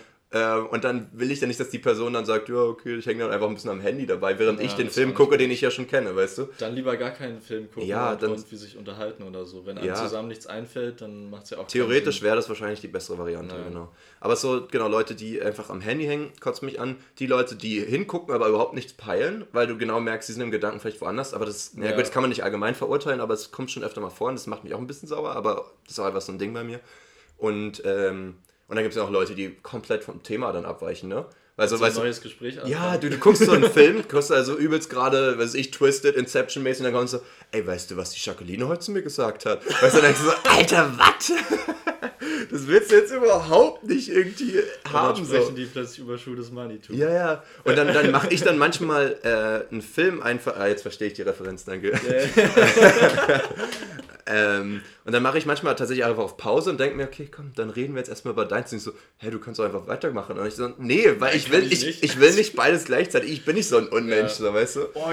und dann will ich ja nicht, dass die Person dann sagt, ja, okay, ich hänge dann einfach ein bisschen am Handy dabei, während Ja, ich den Film gucke, den ich ja schon kenne, weißt du? Dann lieber gar keinen Film gucken Ja, und dann- irgendwie sich unterhalten oder so. Wenn einem Ja. zusammen nichts einfällt, dann macht es ja auch keinen Theoretisch wäre das wahrscheinlich die bessere Variante, Ja. genau. Aber so, genau, Leute, die einfach am Handy hängen, kotzt mich an. Die Leute, die hingucken, aber überhaupt nichts peilen, weil du genau merkst, sie sind im Gedanken vielleicht woanders. Aber das, ja. Ja. gut, das kann man nicht allgemein verurteilen, aber es kommt schon öfter mal vor und das macht mich auch ein bisschen sauer, aber das ist auch einfach so ein Ding bei mir. Und, ähm, und dann gibt es ja auch Leute, die komplett vom Thema dann abweichen, ne? Weil so, So ein weißt du, neues Gespräch ja, anfangen. du, du guckst so einen [LAUGHS] Film, guckst also übelst gerade, weiß ich, Twisted, Inception-mäßig, und dann kommst du so, ey, weißt du, was die Jacqueline heute zu mir gesagt hat? Weißt du, dann denkst du so, [LAUGHS] Alter, was? [LAUGHS] Das willst du jetzt überhaupt nicht irgendwie Und dann haben, sprechen so. die plötzlich über Schuh des Manitou. Ja, ja. Und dann, dann mache ich dann manchmal äh, einen Film einfach. Ah, jetzt verstehe ich die Referenz, danke. Ähm, und dann mache ich manchmal tatsächlich einfach auf Pause und denke mir, okay, komm, dann reden wir jetzt erstmal über deins. Und ich so, hä, du kannst doch einfach weitermachen. Und ich so, nee, weil ich kann will, ich ich, nicht. ich will nicht beides gleichzeitig. Ich bin nicht so ein Unmensch, Ja. so, weißt du? Oh,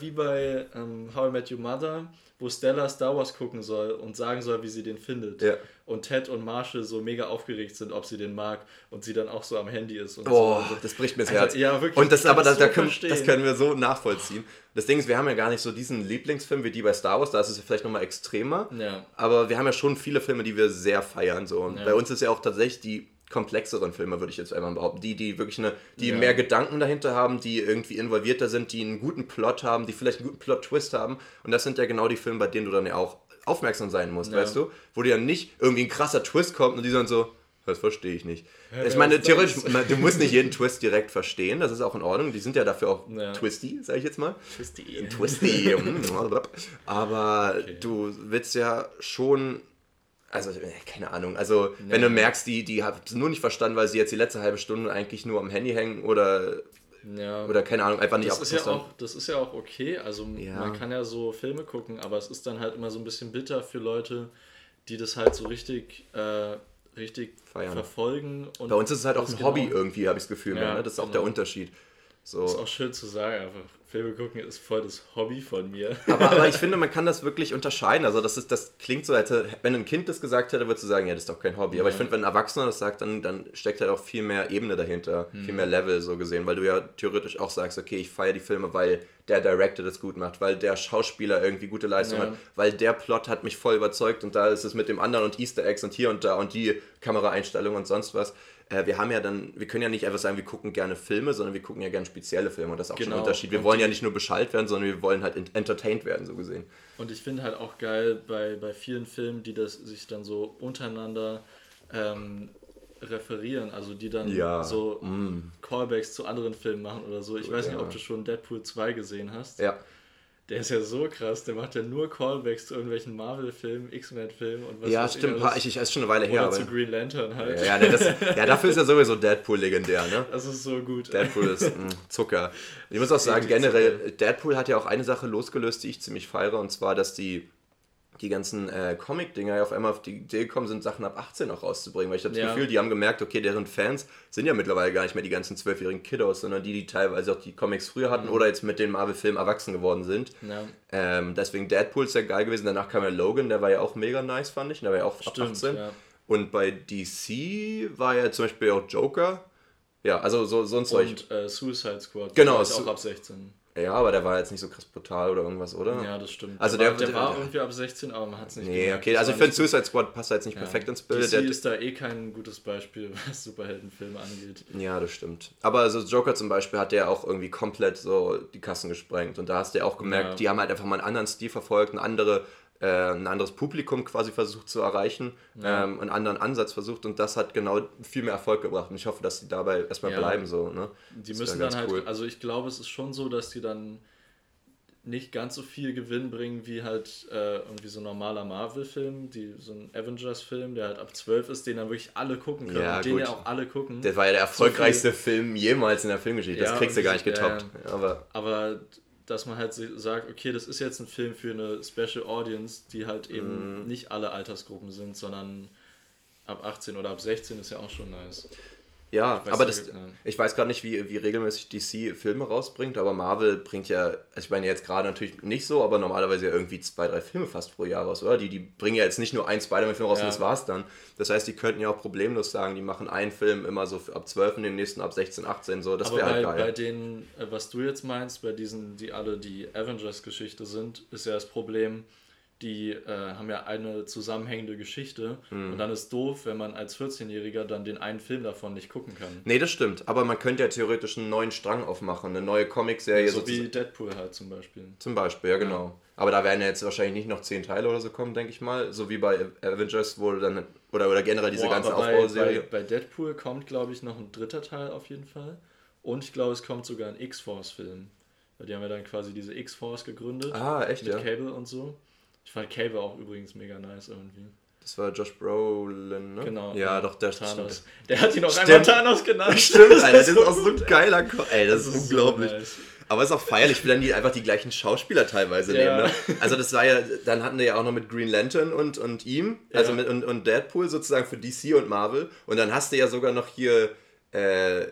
wie bei ähm, How I Met Your Mother, wo Stella Star Wars gucken soll und sagen soll, wie sie den findet. Ja. Und Ted und Marshall so mega aufgeregt sind, ob sie den mag und sie dann auch so am Handy ist. Und Boah, so. das bricht mir das Alter, Herz. ja, wirklich, und das ich aber, da, das da so können, verstehen. das können wir so nachvollziehen. Das Ding ist, wir haben ja gar nicht so diesen Lieblingsfilm wie die bei Star Wars, da ist es vielleicht nochmal extremer. Ja. Aber wir haben ja schon viele Filme, die wir sehr feiern. So. Und Ja. bei uns ist ja auch tatsächlich die komplexeren Filme, würde ich jetzt einmal behaupten. Die, die wirklich eine, die Ja. mehr Gedanken dahinter haben, die irgendwie involvierter sind, die einen guten Plot haben, die vielleicht einen guten Plot-Twist haben. Und das sind ja genau die Filme, bei denen du dann ja auch aufmerksam sein musst, Ja. weißt du? Wo dir ja nicht irgendwie ein krasser Twist kommt und die dann so, das verstehe ich nicht. ich wer meine, theoretisch, du musst nicht jeden Twist direkt verstehen, das ist auch in Ordnung. Die sind ja dafür auch Ja. twisty, sage ich jetzt mal. Twisty. Twisty. [LAUGHS] mm, Aber du willst ja schon. Also, äh, keine Ahnung. Also, wenn du merkst, die, die haben es nur nicht verstanden, weil sie jetzt die letzte halbe Stunde eigentlich nur am Handy hängen oder, Ja. oder keine Ahnung, einfach nicht das ist, ja auch, das ist ja auch okay. Also Ja. man kann ja so Filme gucken, aber es ist dann halt immer so ein bisschen bitter für Leute, die das halt so richtig, äh, richtig Feiern. verfolgen. Und Bei uns ist es halt auch das ein genau- Hobby irgendwie, habe ich das Gefühl. Ja, mehr, ne? Das ist auch genau. der Unterschied. So. Ist auch schön zu sagen, einfach. Filme gucken ist voll das Hobby von mir. [LAUGHS] Aber, aber ich finde, man kann das wirklich unterscheiden. Also das, ist, das klingt so, als wenn ein Kind das gesagt hätte, würdest du sagen, ja, das ist doch kein Hobby. Aber ich finde, wenn ein Erwachsener das sagt, dann, dann steckt halt auch viel mehr Ebene dahinter, Mhm. viel mehr Level so gesehen, weil du ja theoretisch auch sagst, okay, ich feiere die Filme, weil der Director das gut macht, weil der Schauspieler irgendwie gute Leistung Ja. hat, weil der Plot hat mich voll überzeugt und da ist es mit dem anderen und Easter Eggs und hier und da und die Kameraeinstellung und sonst was. Äh, wir haben ja dann, wir können ja nicht einfach sagen, wir gucken gerne Filme, sondern wir gucken ja gerne spezielle Filme und das ist auch schon ein Genau. Unterschied. Wir Und wollen ja nicht nur Bescheid werden, sondern wir wollen halt ent- entertained werden, so gesehen. Und ich finde halt auch geil bei, bei vielen Filmen, die das sich dann so untereinander ähm, referieren, also die dann ja. so mm. Callbacks zu anderen Filmen machen oder so. Ich weiß ja. nicht, ob du schon Deadpool 2 gesehen hast. Ja. Der ist ja so krass, der macht ja nur Callbacks zu irgendwelchen Marvel-Filmen, X-Men-Filmen und was Ja, stimmt, ich, ich, ist schon eine Weile her. Oder zu Green Lantern halt. Ja, ja, das, ja, dafür ist ja sowieso Deadpool legendär, ne? Das ist so gut. Deadpool ist [LAUGHS] mh, Zucker. Ich muss auch sagen, generell, Deadpool hat ja auch eine Sache losgelöst, die ich ziemlich feiere, und zwar, dass die die ganzen äh, Comic-Dinger auf einmal auf die Idee gekommen sind, Sachen ab 18 auch rauszubringen. Weil ich habe das ja. Gefühl, die haben gemerkt, okay, deren Fans sind ja mittlerweile gar nicht mehr die ganzen zwölfjährigen Kiddos, sondern die, die teilweise auch die Comics früher hatten mhm. oder jetzt mit den Marvel-Filmen erwachsen geworden sind. Ja. Ähm, deswegen Deadpool ist ja geil gewesen. Danach kam ja Logan, der war ja auch mega nice, fand ich. Der war ja auch Stimmt, ab 18. Ja. Und bei DC war ja zum Beispiel auch Joker. Ja, also so, sonst Und äh, Suicide Squad. Genau. Ist auch ab 16. Ja, aber der war jetzt nicht so krass brutal oder irgendwas, oder? Ja, das stimmt. Also der, der, der war irgendwie ab 16, aber man hat es nicht Nee, gemerkt. okay, also ich finde Suicide Squad passt da jetzt nicht ja. perfekt ins Bild. DC der ist da eh kein gutes Beispiel, [LAUGHS] was Superheldenfilme angeht. Ja, das stimmt. Aber also Joker zum Beispiel hat ja auch irgendwie komplett so die Kassen gesprengt und da hast du ja auch gemerkt, ja. die haben halt einfach mal einen anderen Stil verfolgt, eine andere äh, ein anderes Publikum quasi versucht zu erreichen, ja. ähm, einen anderen Ansatz versucht und das hat genau viel mehr Erfolg gebracht und ich hoffe, dass die dabei erstmal ja. bleiben so. Ne? Die das müssen dann halt, cool. also ich glaube, es ist schon so, dass die dann nicht ganz so viel Gewinn bringen wie halt äh, irgendwie so ein normaler Marvel-Film, so ein Avengers-Film, der halt ab 12 ist, den dann wirklich alle gucken können ja, und den ja auch alle gucken. Der war ja der erfolgreichste so Film jemals in der Filmgeschichte, ja, das kriegst du gar nicht getoppt. Äh, aber, aber dass man halt sagt, okay, das ist jetzt ein Film für eine Special Audience, die halt eben mm. nicht alle Altersgruppen sind, sondern ab 18 oder ab 16 ist ja auch schon nice. Ja, aber das, ich weiß gerade nicht, wie, wie regelmäßig DC Filme rausbringt, aber Marvel bringt ja, also ich meine jetzt gerade natürlich nicht so, aber normalerweise ja irgendwie zwei, drei Filme fast pro Jahr raus, oder? Die, die bringen ja jetzt nicht nur ein Spider-Man-Film raus ja. und das war's dann. Das heißt, die könnten ja auch problemlos sagen, die machen einen Film immer so ab 12 und den nächsten ab 16, 18, so, das wäre halt geil. bei denen, äh, was du jetzt meinst, bei diesen, die alle die Avengers-Geschichte sind, ist ja das Problem, die äh, haben ja eine zusammenhängende Geschichte mhm. und dann ist doof, wenn man als 14-Jähriger dann den einen Film davon nicht gucken kann. Nee, das stimmt, aber man könnte ja theoretisch einen neuen Strang aufmachen, eine neue Comicserie. So wie Deadpool halt zum Beispiel. Zum Beispiel, ja genau. Ja. Aber da werden ja jetzt wahrscheinlich nicht noch zehn Teile oder so kommen, denke ich mal. So wie bei Avengers, wo dann, oder, oder generell diese Boah, ganze Aufbauserie. Bei, bei, Deadpool kommt, glaube ich, noch ein dritter Teil auf jeden Fall. Und ich glaube, es kommt sogar ein X-Force-Film. Die haben ja dann quasi diese X-Force gegründet. Ah, echt? Mit ja? Cable und so. Ich fand Cable auch übrigens mega nice irgendwie. Das war Josh Brolin, ne? Genau. Ja, ja doch, der Thanos. Der hat ihn auch einmal Thanos genannt. Stimmt, Alter, das ist auch so ein [LAUGHS] geiler Ko Ey, das, das ist, ist unglaublich. So nice. Aber es ist auch feierlich, wie dann die einfach die gleichen Schauspieler teilweise ja. nehmen. Ne? Also das war ja, dann hatten wir ja auch noch mit Green Lantern und, und ihm, also ja. mit und, und Deadpool sozusagen für DC und Marvel. Und dann hast du ja sogar noch hier äh,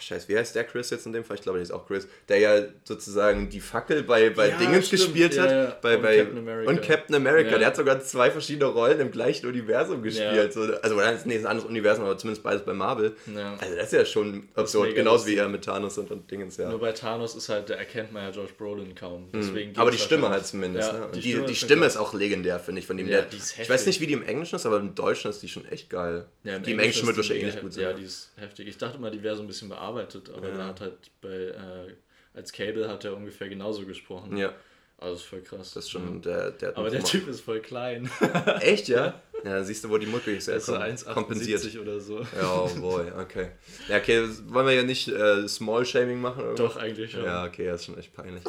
scheiße, wie heißt der Chris jetzt in dem Fall? Ich glaube, der ist auch Chris, der ja sozusagen die Fackel bei, bei ja, Dingens stimmt. gespielt hat. Ja. Bei, und, bei, Captain America. und Captain America. Der hat sogar zwei verschiedene Rollen im gleichen Universum gespielt. So, also, nee, ist ein anderes Universum, aber zumindest beides bei Marvel. Also, das ist ja schon absurd. Genauso wie er mit Thanos und, und Dingens, ja. Nur bei Thanos ist halt, da erkennt man ja Josh Brolin kaum. Mhm. Aber die Stimme halt zumindest. ne? die, die, Stimme, die Stimme ist auch legendär, finde ich, von dem. Ja, der, ich weiß nicht, wie die im Englischen ist, aber im Deutschen ist die schon echt geil. Die im Englischen wird wahrscheinlich ähnlich gut sein. Ja, die ist heftig. Ich dachte mal, die wäre so ein bisschen bearbeitet, aber ja. er hat halt bei, äh, als Cable hat er ungefähr genauso gesprochen. Ja. Also ist voll krass. Das ist schon der, der Aber der Typ ist voll klein. [LAUGHS] Echt, ja? [LAUGHS] Ja, siehst du, wo die Mutter ist. Er ist so kompensiert. oder so. Ja, oh boy, okay. Ja, okay, wollen wir ja nicht äh, Small-Shaming machen? Oder? Doch, eigentlich schon. Ja, okay, das ist schon echt peinlich.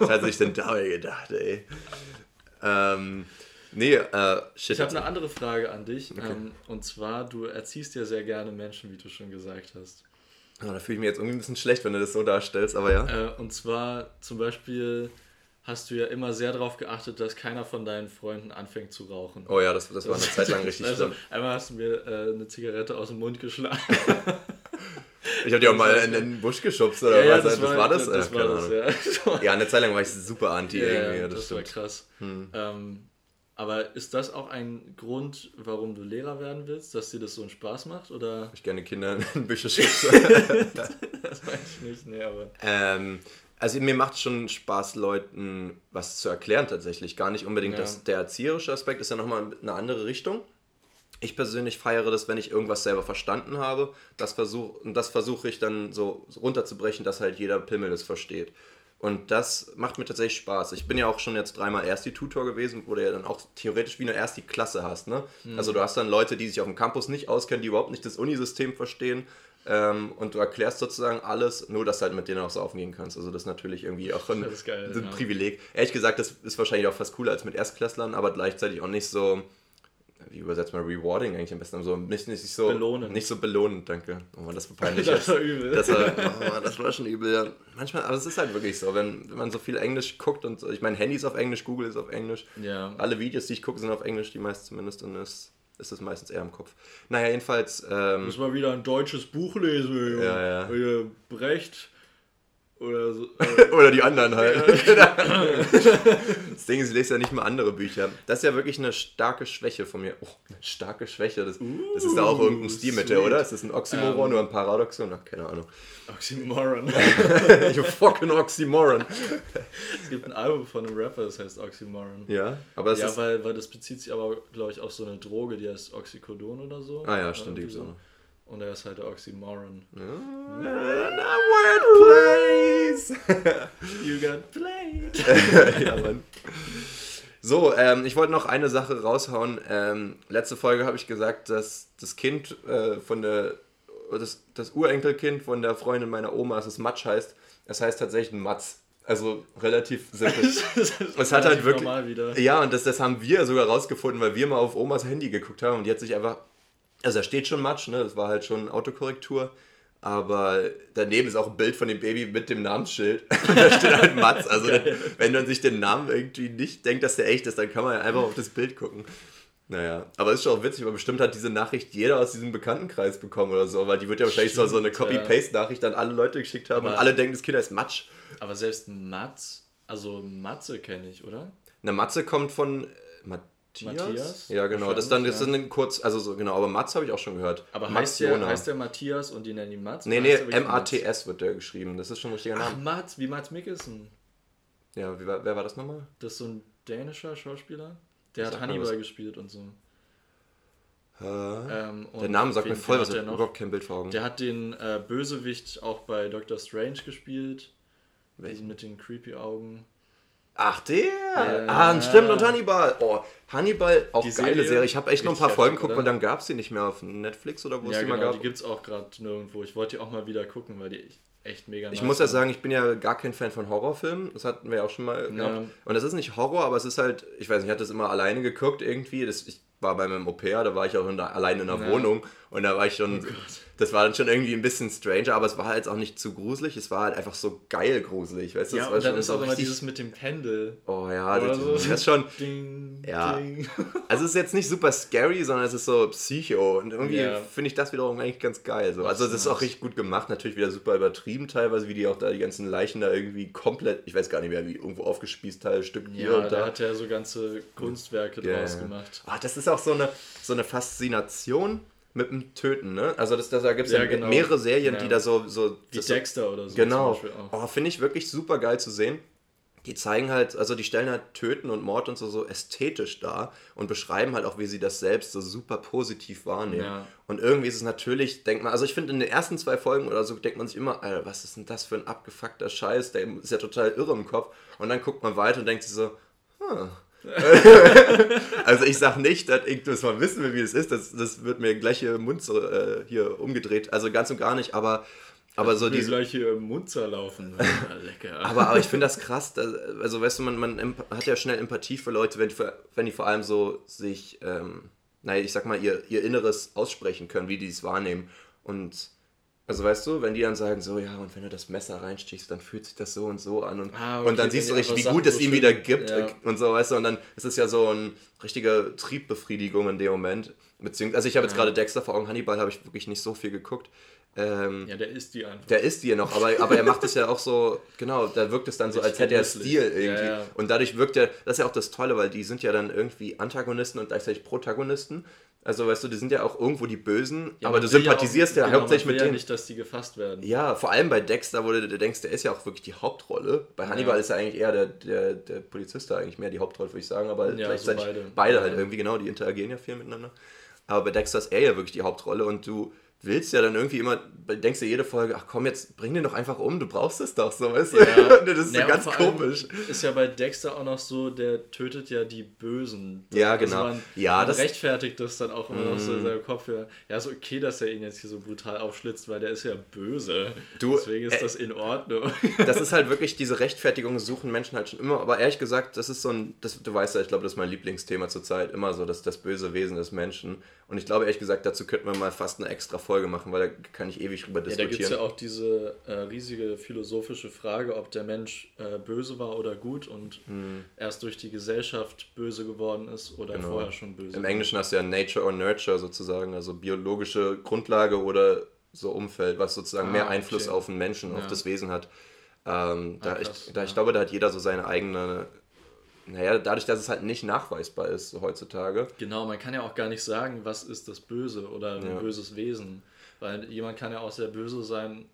Was hat sich denn [LAUGHS] dabei gedacht, ey? Ähm, nee, äh, shit. Ich habe eine andere Frage an dich. Okay. Ähm, und zwar, du erziehst ja sehr gerne Menschen, wie du schon gesagt hast. Ja, da fühle ich mich jetzt irgendwie ein bisschen schlecht, wenn du das so darstellst, aber ja. Äh, und zwar zum Beispiel hast du ja immer sehr darauf geachtet, dass keiner von deinen Freunden anfängt zu rauchen. Oh ja, das, das war eine Zeit lang richtig also, schlimm. Einmal hast du mir äh, eine Zigarette aus dem Mund geschlagen. [LAUGHS] ich habe dir auch mal in den Busch geschubst oder ja, was? Ja, das, war, das? Das, das war das, ja. [LAUGHS] ja, eine Zeit lang war ich super anti ja, irgendwie. das, das war krass. Hm. Ähm, aber ist das auch ein Grund, warum du Lehrer werden willst, dass dir das so einen Spaß macht? Oder? Ich gerne Kinder in Bücher [LAUGHS] schubse. das weiß ich nicht, nee, aber. Ähm, also mir macht schon Spaß, Leuten was zu erklären tatsächlich. Gar nicht unbedingt ja. das, der erzieherische Aspekt ist ja nochmal eine andere Richtung. Ich persönlich feiere das, wenn ich irgendwas selber verstanden habe. Das versuch, und das versuche ich dann so runterzubrechen, dass halt jeder Pimmel das versteht. Und das macht mir tatsächlich Spaß. Ich bin ja auch schon jetzt dreimal Ersti-Tutor gewesen, wo du ja dann auch theoretisch wie eine Ersti-Klasse hast. Ne? Mhm. Also du hast dann Leute, die sich auf dem Campus nicht auskennen, die überhaupt nicht das Unisystem verstehen. Ähm, und du erklärst sozusagen alles, nur dass du halt mit denen auch so aufgehen kannst. Also das ist natürlich irgendwie auch ein, geil, ein ja. Privileg. Ehrlich gesagt, das ist wahrscheinlich auch fast cooler als mit Erstklässlern, aber gleichzeitig auch nicht so wie übersetzt man rewarding eigentlich am besten? So, nicht, nicht, so, belohnend. Nicht so belohnend, danke. Oh Mann, das war peinlich. [LAUGHS] das war übel. Das war, oh Mann, [LAUGHS] das war schon übel, ja. Manchmal, aber es ist halt wirklich so, wenn, wenn man so viel Englisch guckt und ich meine, Handy ist auf Englisch, Google ist auf Englisch. Ja. Alle Videos, die ich gucke, sind auf Englisch, die meist zumindest, und ist, ist es meistens eher im Kopf. Naja, jedenfalls. Ähm, Muss mal wieder ein deutsches Buch lesen, ja, ja. Brecht oder, so, [LAUGHS] Oder die anderen halt. Ja. [LAUGHS] das Ding ist, ich lese ja nicht mal andere Bücher. Das ist ja wirklich eine starke Schwäche von mir. Oh, eine starke Schwäche. Das, das ist da auch irgendein Stilmittel, oder? Ist das ein Oxymoron um, ähm. oder ein Paradoxon? Ach, keine Ahnung. Oxymoron. [LAUGHS] you fucking Oxymoron. es gibt ein Album von einem Rapper, das heißt Oxymoron. Ja, aber das Ja, ist weil, weil das bezieht sich aber, glaube ich, auf so eine Droge, die heißt Oxycodon oder so. Ah ja, stimmt, die gibt es auch. Und er ist halt Oxymoron. Ja. Wordplays! [LAUGHS] you got played! [LAUGHS] ja, Mann. So, ähm, ich wollte noch eine Sache raushauen. Ähm, letzte Folge habe ich gesagt, dass das Kind äh, von der, das, das Urenkelkind von der Freundin meiner Oma, das Matsch heißt, es heißt tatsächlich Matz. Also relativ simpel. [LAUGHS] es hat halt wirklich. Ja, und das, das haben wir sogar rausgefunden, weil wir mal auf Omas Handy geguckt haben und die hat sich einfach also da steht schon Matsch, ne? Das war halt schon Autokorrektur. Aber daneben ist auch ein Bild von dem Baby mit dem Namensschild. [LAUGHS] Da steht halt Matz. Also wenn man sich den Namen irgendwie nicht denkt, dass der echt ist, dann kann man ja einfach auf das Bild gucken. Naja, aber ist schon auch witzig, weil bestimmt hat diese Nachricht jeder aus diesem Bekanntenkreis bekommen oder so, weil die wird ja wahrscheinlich Stimmt, so eine Copy-Paste-Nachricht an alle Leute geschickt haben und alle denken, das Kind heißt Matsch. Aber selbst Matz, also Matze kenne ich, oder? Eine Matze kommt von Matthias? Ja, genau. Das, dann, das ja. ist dann kurz, also so, genau, aber Mats habe ich auch schon gehört. Aber heißt der, heißt der Matthias und die nennen ihn Mats? Nee, nee, M-A-T-S wird der geschrieben. Das ist schon ein richtiger Name. Ach, Mats, wie Mats Mikkelsen. Ja, wie, wer war das nochmal? Das ist so ein dänischer Schauspieler. Der hat Hannibal gespielt und so. Ähm, der Name sagt mir voll, was ich überhaupt kein Bild vor Augen. Der hat den äh, Bösewicht auch bei Doctor Strange gespielt. Welchen? Mit den creepy Augen. Ach, der! Ja. Ah, stimmt, und Hannibal. Oh, Hannibal, auch die geile Serie. Serie. Ich habe echt noch ein paar Folgen geguckt und dann gab es die nicht mehr auf Netflix oder wo ja, es die genau, mal gab. die gibt es auch gerade nirgendwo. Ich wollte die auch mal wieder gucken, weil die echt mega Ich nice muss ja sagen, ich bin ja gar kein Fan von Horrorfilmen. Das hatten wir ja auch schon mal ja. gehabt. Und das ist nicht Horror, aber es ist halt, ich weiß nicht, ich hatte das immer alleine geguckt irgendwie. Das, ich war bei meinem Au-pair, da war ich auch in der, allein in der ja. Wohnung und da war ich schon, oh das war dann schon irgendwie ein bisschen stranger, aber es war halt auch nicht zu gruselig, es war halt einfach so geil gruselig, weißt du? Ja, und dann ist auch immer dieses mit dem Pendel. Oh ja, das, so. das, ist schon, ding, ja. Ding. [LAUGHS] Also es ist jetzt nicht super scary, sondern es ist so psycho und irgendwie yeah. finde ich das wiederum eigentlich ganz geil. So. Also das ist auch richtig gut gemacht, natürlich wieder super übertrieben teilweise, wie die auch da die ganzen Leichen da irgendwie komplett, ich weiß gar nicht mehr, wie irgendwo aufgespießt, Teil, Stück hier ja, und da. Ja, hat ja so ganze Kunstwerke yeah. draus gemacht. Ah, das ist auch so eine, so eine Faszination mit dem Töten, ne? Also das, das da gibt es ja, ja genau. mehrere Serien, ja. die da so... so Wie Dexter oder so Genau. Oh, Finde ich wirklich super geil zu sehen. Die zeigen halt, also die stellen halt Töten und Mord und so, so ästhetisch dar und beschreiben halt auch, wie sie das selbst so super positiv wahrnehmen. Ja. Und irgendwie ist es natürlich, denkt man, also ich finde in den ersten zwei Folgen oder so, denkt man sich immer, Alter, was ist denn das für ein abgefuckter Scheiß, der ist ja total irre im Kopf. Und dann guckt man weiter und denkt sich so, hm, [LAUGHS] also ich sag nicht, dass ich das mal wissen will, wie es ist. Das, das wird mir gleich hier im Mund so, äh, hier umgedreht. Also ganz und gar nicht, aber aber so diese gleich hier im Mund zerlaufen. [LAUGHS] Lecker. aber, aber ich finde das krass. Dass, also weißt du, man, man hat ja schnell Empathie für Leute, wenn, wenn die vor allem so sich, ähm, naja, ich sag mal, ihr, ihr Inneres aussprechen können, wie die es wahrnehmen. Und also weißt du, wenn die dann sagen, so ja, und wenn du das Messer reinstichst, dann fühlt sich das so und so an und, ah, okay, und dann siehst du richtig, wie gut es ihm wieder gibt ja. und so, weißt du, und dann ist es ja so eine richtige Triebbefriedigung in dem Moment. Beziehungsweise, also ich habe jetzt gerade Dexter vor Augen, Hannibal habe ich wirklich nicht so viel geguckt. Ähm, ja, der ist die einfach. Der ist die ja noch, aber, aber er macht es ja auch so, genau, da wirkt es dann so, als hätte er Stil irgendwie. Ja. Und dadurch wirkt er, das ist ja auch das Tolle, weil die sind ja dann irgendwie Antagonisten und gleichzeitig Protagonisten. Also, weißt du, die sind ja auch irgendwo die Bösen, ja, aber du sympathisierst ja, auch, ja genau, hauptsächlich mit denen. Ja nicht, dass die gefasst werden. Ja, vor allem bei Dexter, wo du, du denkst, der ist ja auch wirklich die Hauptrolle. Bei Hannibal ja. ist ja eigentlich eher der, der, der Polizist da eigentlich mehr die Hauptrolle, würde ich sagen, aber ja, gleichzeitig also beide. beide halt irgendwie, genau, die interagieren ja viel miteinander. Aber bei Dexter ist er ja wirklich die Hauptrolle und du willst ja dann irgendwie immer, denkst du jede Folge, ach komm, jetzt bring den doch einfach um, du brauchst es doch so, weißt du? Ja. [LAUGHS] das ist ja, so ganz komisch. Ist ja bei Dexter auch noch so, der tötet ja die Bösen. Ja, also genau. Man, ja, man das rechtfertigt das dann auch immer mm. noch so in seinem Kopf. Ja, ja, ist okay, dass er ihn jetzt hier so brutal aufschlitzt, weil der ist ja böse. Du, Deswegen ist äh, das in Ordnung. Das ist halt [LAUGHS] wirklich, diese Rechtfertigung suchen Menschen halt schon immer, aber ehrlich gesagt, das ist so ein, das, du weißt ja, ich glaube, das ist mein Lieblingsthema zurzeit, immer so, dass das böse Wesen des Menschen. Und ich glaube, ehrlich gesagt, dazu könnten wir mal fast eine extra Folge machen, weil da kann ich ewig drüber diskutieren. Ja, da gibt es ja auch diese äh, riesige philosophische Frage, ob der Mensch äh, böse war oder gut und hm. erst durch die Gesellschaft böse geworden ist oder genau. vorher schon böse. Im Englischen hast du ja Nature or Nurture sozusagen, also biologische Grundlage oder so Umfeld, was sozusagen ah, mehr Einfluss okay. auf den Menschen, ja. auf das Wesen hat. Ähm, ah, da, krass, ich, da ja. ich glaube, da hat jeder so seine eigene naja, dadurch, dass es halt nicht nachweisbar ist heutzutage. Genau, man kann ja auch gar nicht sagen, was ist das Böse oder ein ja. böses Wesen. Weil jemand kann ja auch sehr böse sein,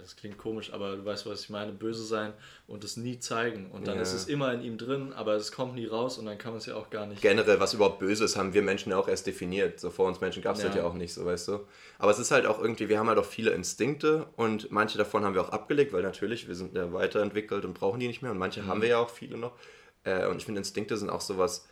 das klingt komisch, aber du weißt, was ich meine, böse sein und es nie zeigen. Und dann ja. ist es immer in ihm drin, aber es kommt nie raus und dann kann man es ja auch gar nicht. Generell, was überhaupt böse ist, haben wir Menschen ja auch erst definiert. So vor uns Menschen gab es ja. das ja auch nicht, so weißt du. Aber es ist halt auch irgendwie, wir haben halt auch viele Instinkte und manche davon haben wir auch abgelegt, weil natürlich, wir sind ja weiterentwickelt und brauchen die nicht mehr und manche mhm. haben wir ja auch viele noch. Äh, und ich finde, Instinkte sind auch sowas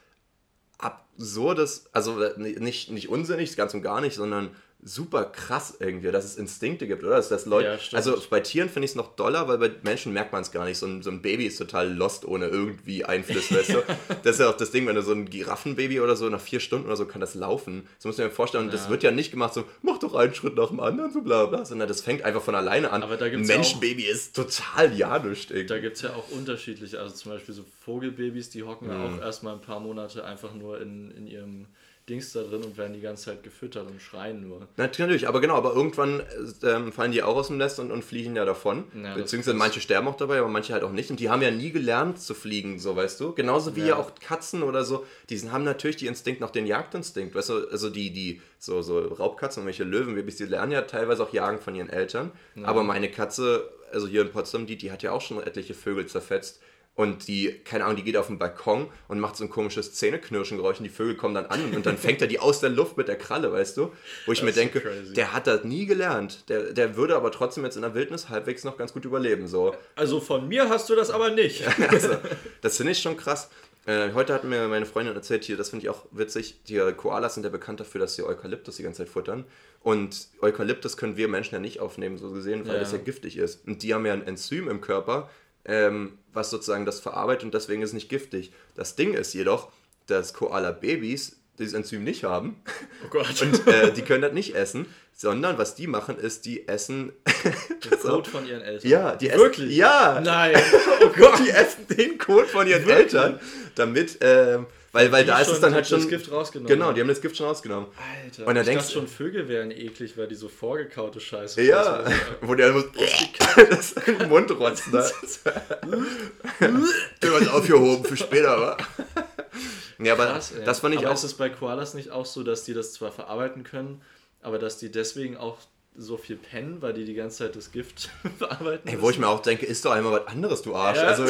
Absurdes, also äh, nicht, nicht unsinnig, ganz und gar nicht, sondern super krass irgendwie, dass es Instinkte gibt, oder? Dass das Leute, ja, also bei Tieren finde ich es noch doller, weil bei Menschen merkt man es gar nicht. So ein, so ein Baby ist total lost ohne irgendwie Einfluss, [LAUGHS] weißt du? Das ist ja auch das Ding, wenn du so ein Giraffenbaby oder so nach vier Stunden oder so kann das laufen. So muss man mir vorstellen, ja. das wird ja nicht gemacht so, mach doch einen Schritt nach dem anderen, so bla bla, sondern das fängt einfach von alleine an. Aber da gibt's ein Menschenbaby ja ist total ja nicht Da gibt es ja auch unterschiedliche, also zum Beispiel so Vogelbabys, die hocken mhm. ja auch erstmal ein paar Monate einfach nur in, in ihrem Dings da drin und werden die ganze Zeit gefüttert und schreien nur. Natürlich, aber genau, aber irgendwann ähm, fallen die auch aus dem Nest und, und fliegen ja davon. Ja, Beziehungsweise manche sterben auch dabei, aber manche halt auch nicht. Und die haben ja nie gelernt zu fliegen, so weißt du. Genauso wie ja, ja auch Katzen oder so, die haben natürlich die Instinkt noch den Jagdinstinkt. Weißt du, also die, die, so, so Raubkatzen und welche Löwenbabys, die lernen ja teilweise auch jagen von ihren Eltern. Ja. Aber meine Katze, also hier in Potsdam, die, die hat ja auch schon etliche Vögel zerfetzt. Und die, keine Ahnung, die geht auf den Balkon und macht so ein komisches Zähneknirschengeräusch und die Vögel kommen dann an und dann [LAUGHS] fängt er die aus der Luft mit der Kralle, weißt du? Wo ich das mir denke, crazy. der hat das nie gelernt. Der, der würde aber trotzdem jetzt in der Wildnis halbwegs noch ganz gut überleben. So. Also von mir hast du das aber nicht. [LAUGHS] also, [LAUGHS] das finde ich schon krass. Äh, heute hat mir meine Freundin erzählt, hier, das finde ich auch witzig, die Koalas sind ja bekannt dafür, dass sie Eukalyptus die ganze Zeit futtern. Und Eukalyptus können wir Menschen ja nicht aufnehmen, so gesehen, weil ja. das ja giftig ist. Und die haben ja ein Enzym im Körper, ähm, was sozusagen das verarbeitet und deswegen ist es nicht giftig. Das Ding ist jedoch, dass Koala-Babys dieses Enzym nicht haben. Oh Gott. Und äh, die können das nicht essen, sondern was die machen, ist, die essen. [LAUGHS] den Code von ihren Eltern. Ja, die essen. Wirklich? Ja. Nein. [LAUGHS] Oh Gott. Die essen den Code von ihren Wirklich? Eltern, damit. Ähm, weil, weil da ist es dann halt schon. das Gift rausgenommen. Genau, die haben das Gift schon rausgenommen. Alter. Und da ich denkst, dachte schon, Vögel wären eklig, weil die so vorgekaute Scheiße Ja, [LAUGHS] wo der muss [LAUGHS] das in den Mund rotzen. [LAUGHS] Da. Der wird aufgehoben für später, wa? Ja, aber Krass, das fand ich aber auch. ist es bei Koalas nicht auch so, dass die das zwar verarbeiten können, aber dass die deswegen auch so viel pennen, weil die die ganze Zeit das Gift verarbeiten. Ey, wo ich mir auch denke, isst doch einmal was anderes, du Arsch. Ja. Also,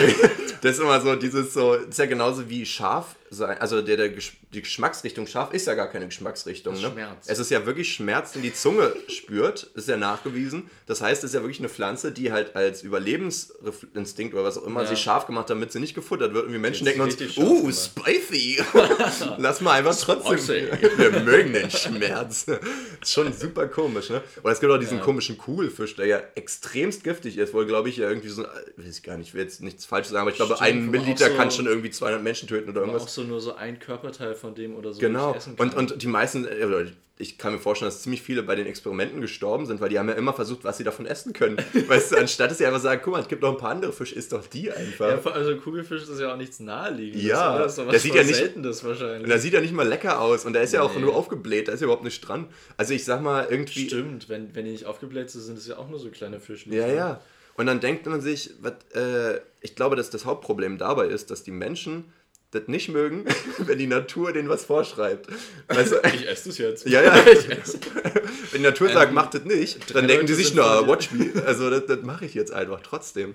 das ist immer so, dieses so, ist ja genauso wie scharf sein. Also, der, der, die Geschmacksrichtung scharf ist ja gar keine Geschmacksrichtung. Ne? Schmerz. Es ist ja wirklich Schmerz, den die Zunge [LAUGHS] spürt, ist ja nachgewiesen. Das heißt, es ist ja wirklich eine Pflanze, die halt als Überlebensinstinkt oder was auch immer ja. sich scharf gemacht, damit sie nicht gefuttert wird. Und wir Menschen denken uns, uh, spicy. [LAUGHS] Lass mal einfach trotzdem. wir mögen den Schmerz. ist [LAUGHS] schon super komisch, ne? Oder es gibt auch diesen ja. komischen Kugelfisch, der ja extremst giftig ist, wo glaube ich ja irgendwie so, weiß ich gar nicht, ich will jetzt nichts Falsches sagen, aber ich glaube, Stimmt, ein Milliliter so, kann schon irgendwie 200 Menschen töten oder irgendwas. So nur so ein Körperteil von dem oder so genau. essen kann. Und, und die meisten, äh, ich kann mir vorstellen, dass ziemlich viele bei den Experimenten gestorben sind, weil die haben ja immer versucht, was sie davon essen können. [LAUGHS] weißt du, anstatt dass sie einfach sagen, guck mal, es gibt noch ein paar andere Fische, isst doch die einfach. Ja, also Kugelfisch ist ja auch nichts naheliegendes. Ja, das ist der sieht ja nicht, Seltenes wahrscheinlich. Der sieht ja nicht mal lecker aus und der ist ja auch nur aufgebläht, da ist ja überhaupt nicht dran. Also ich sag mal irgendwie... Stimmt, wenn, wenn die nicht aufgebläht sind, sind es ja auch nur so kleine Fische. Ja, ja. Und dann denkt man sich, was, äh, ich glaube, dass das Hauptproblem dabei ist, dass die Menschen das nicht mögen, [LAUGHS] wenn die Natur denen was vorschreibt. Weißt du? Ich esse das jetzt. Ja, ja. [LAUGHS] wenn die Natur ähm, sagt, macht das nicht, dann denken die sich, na, watch me. Also das, das mache ich jetzt einfach trotzdem.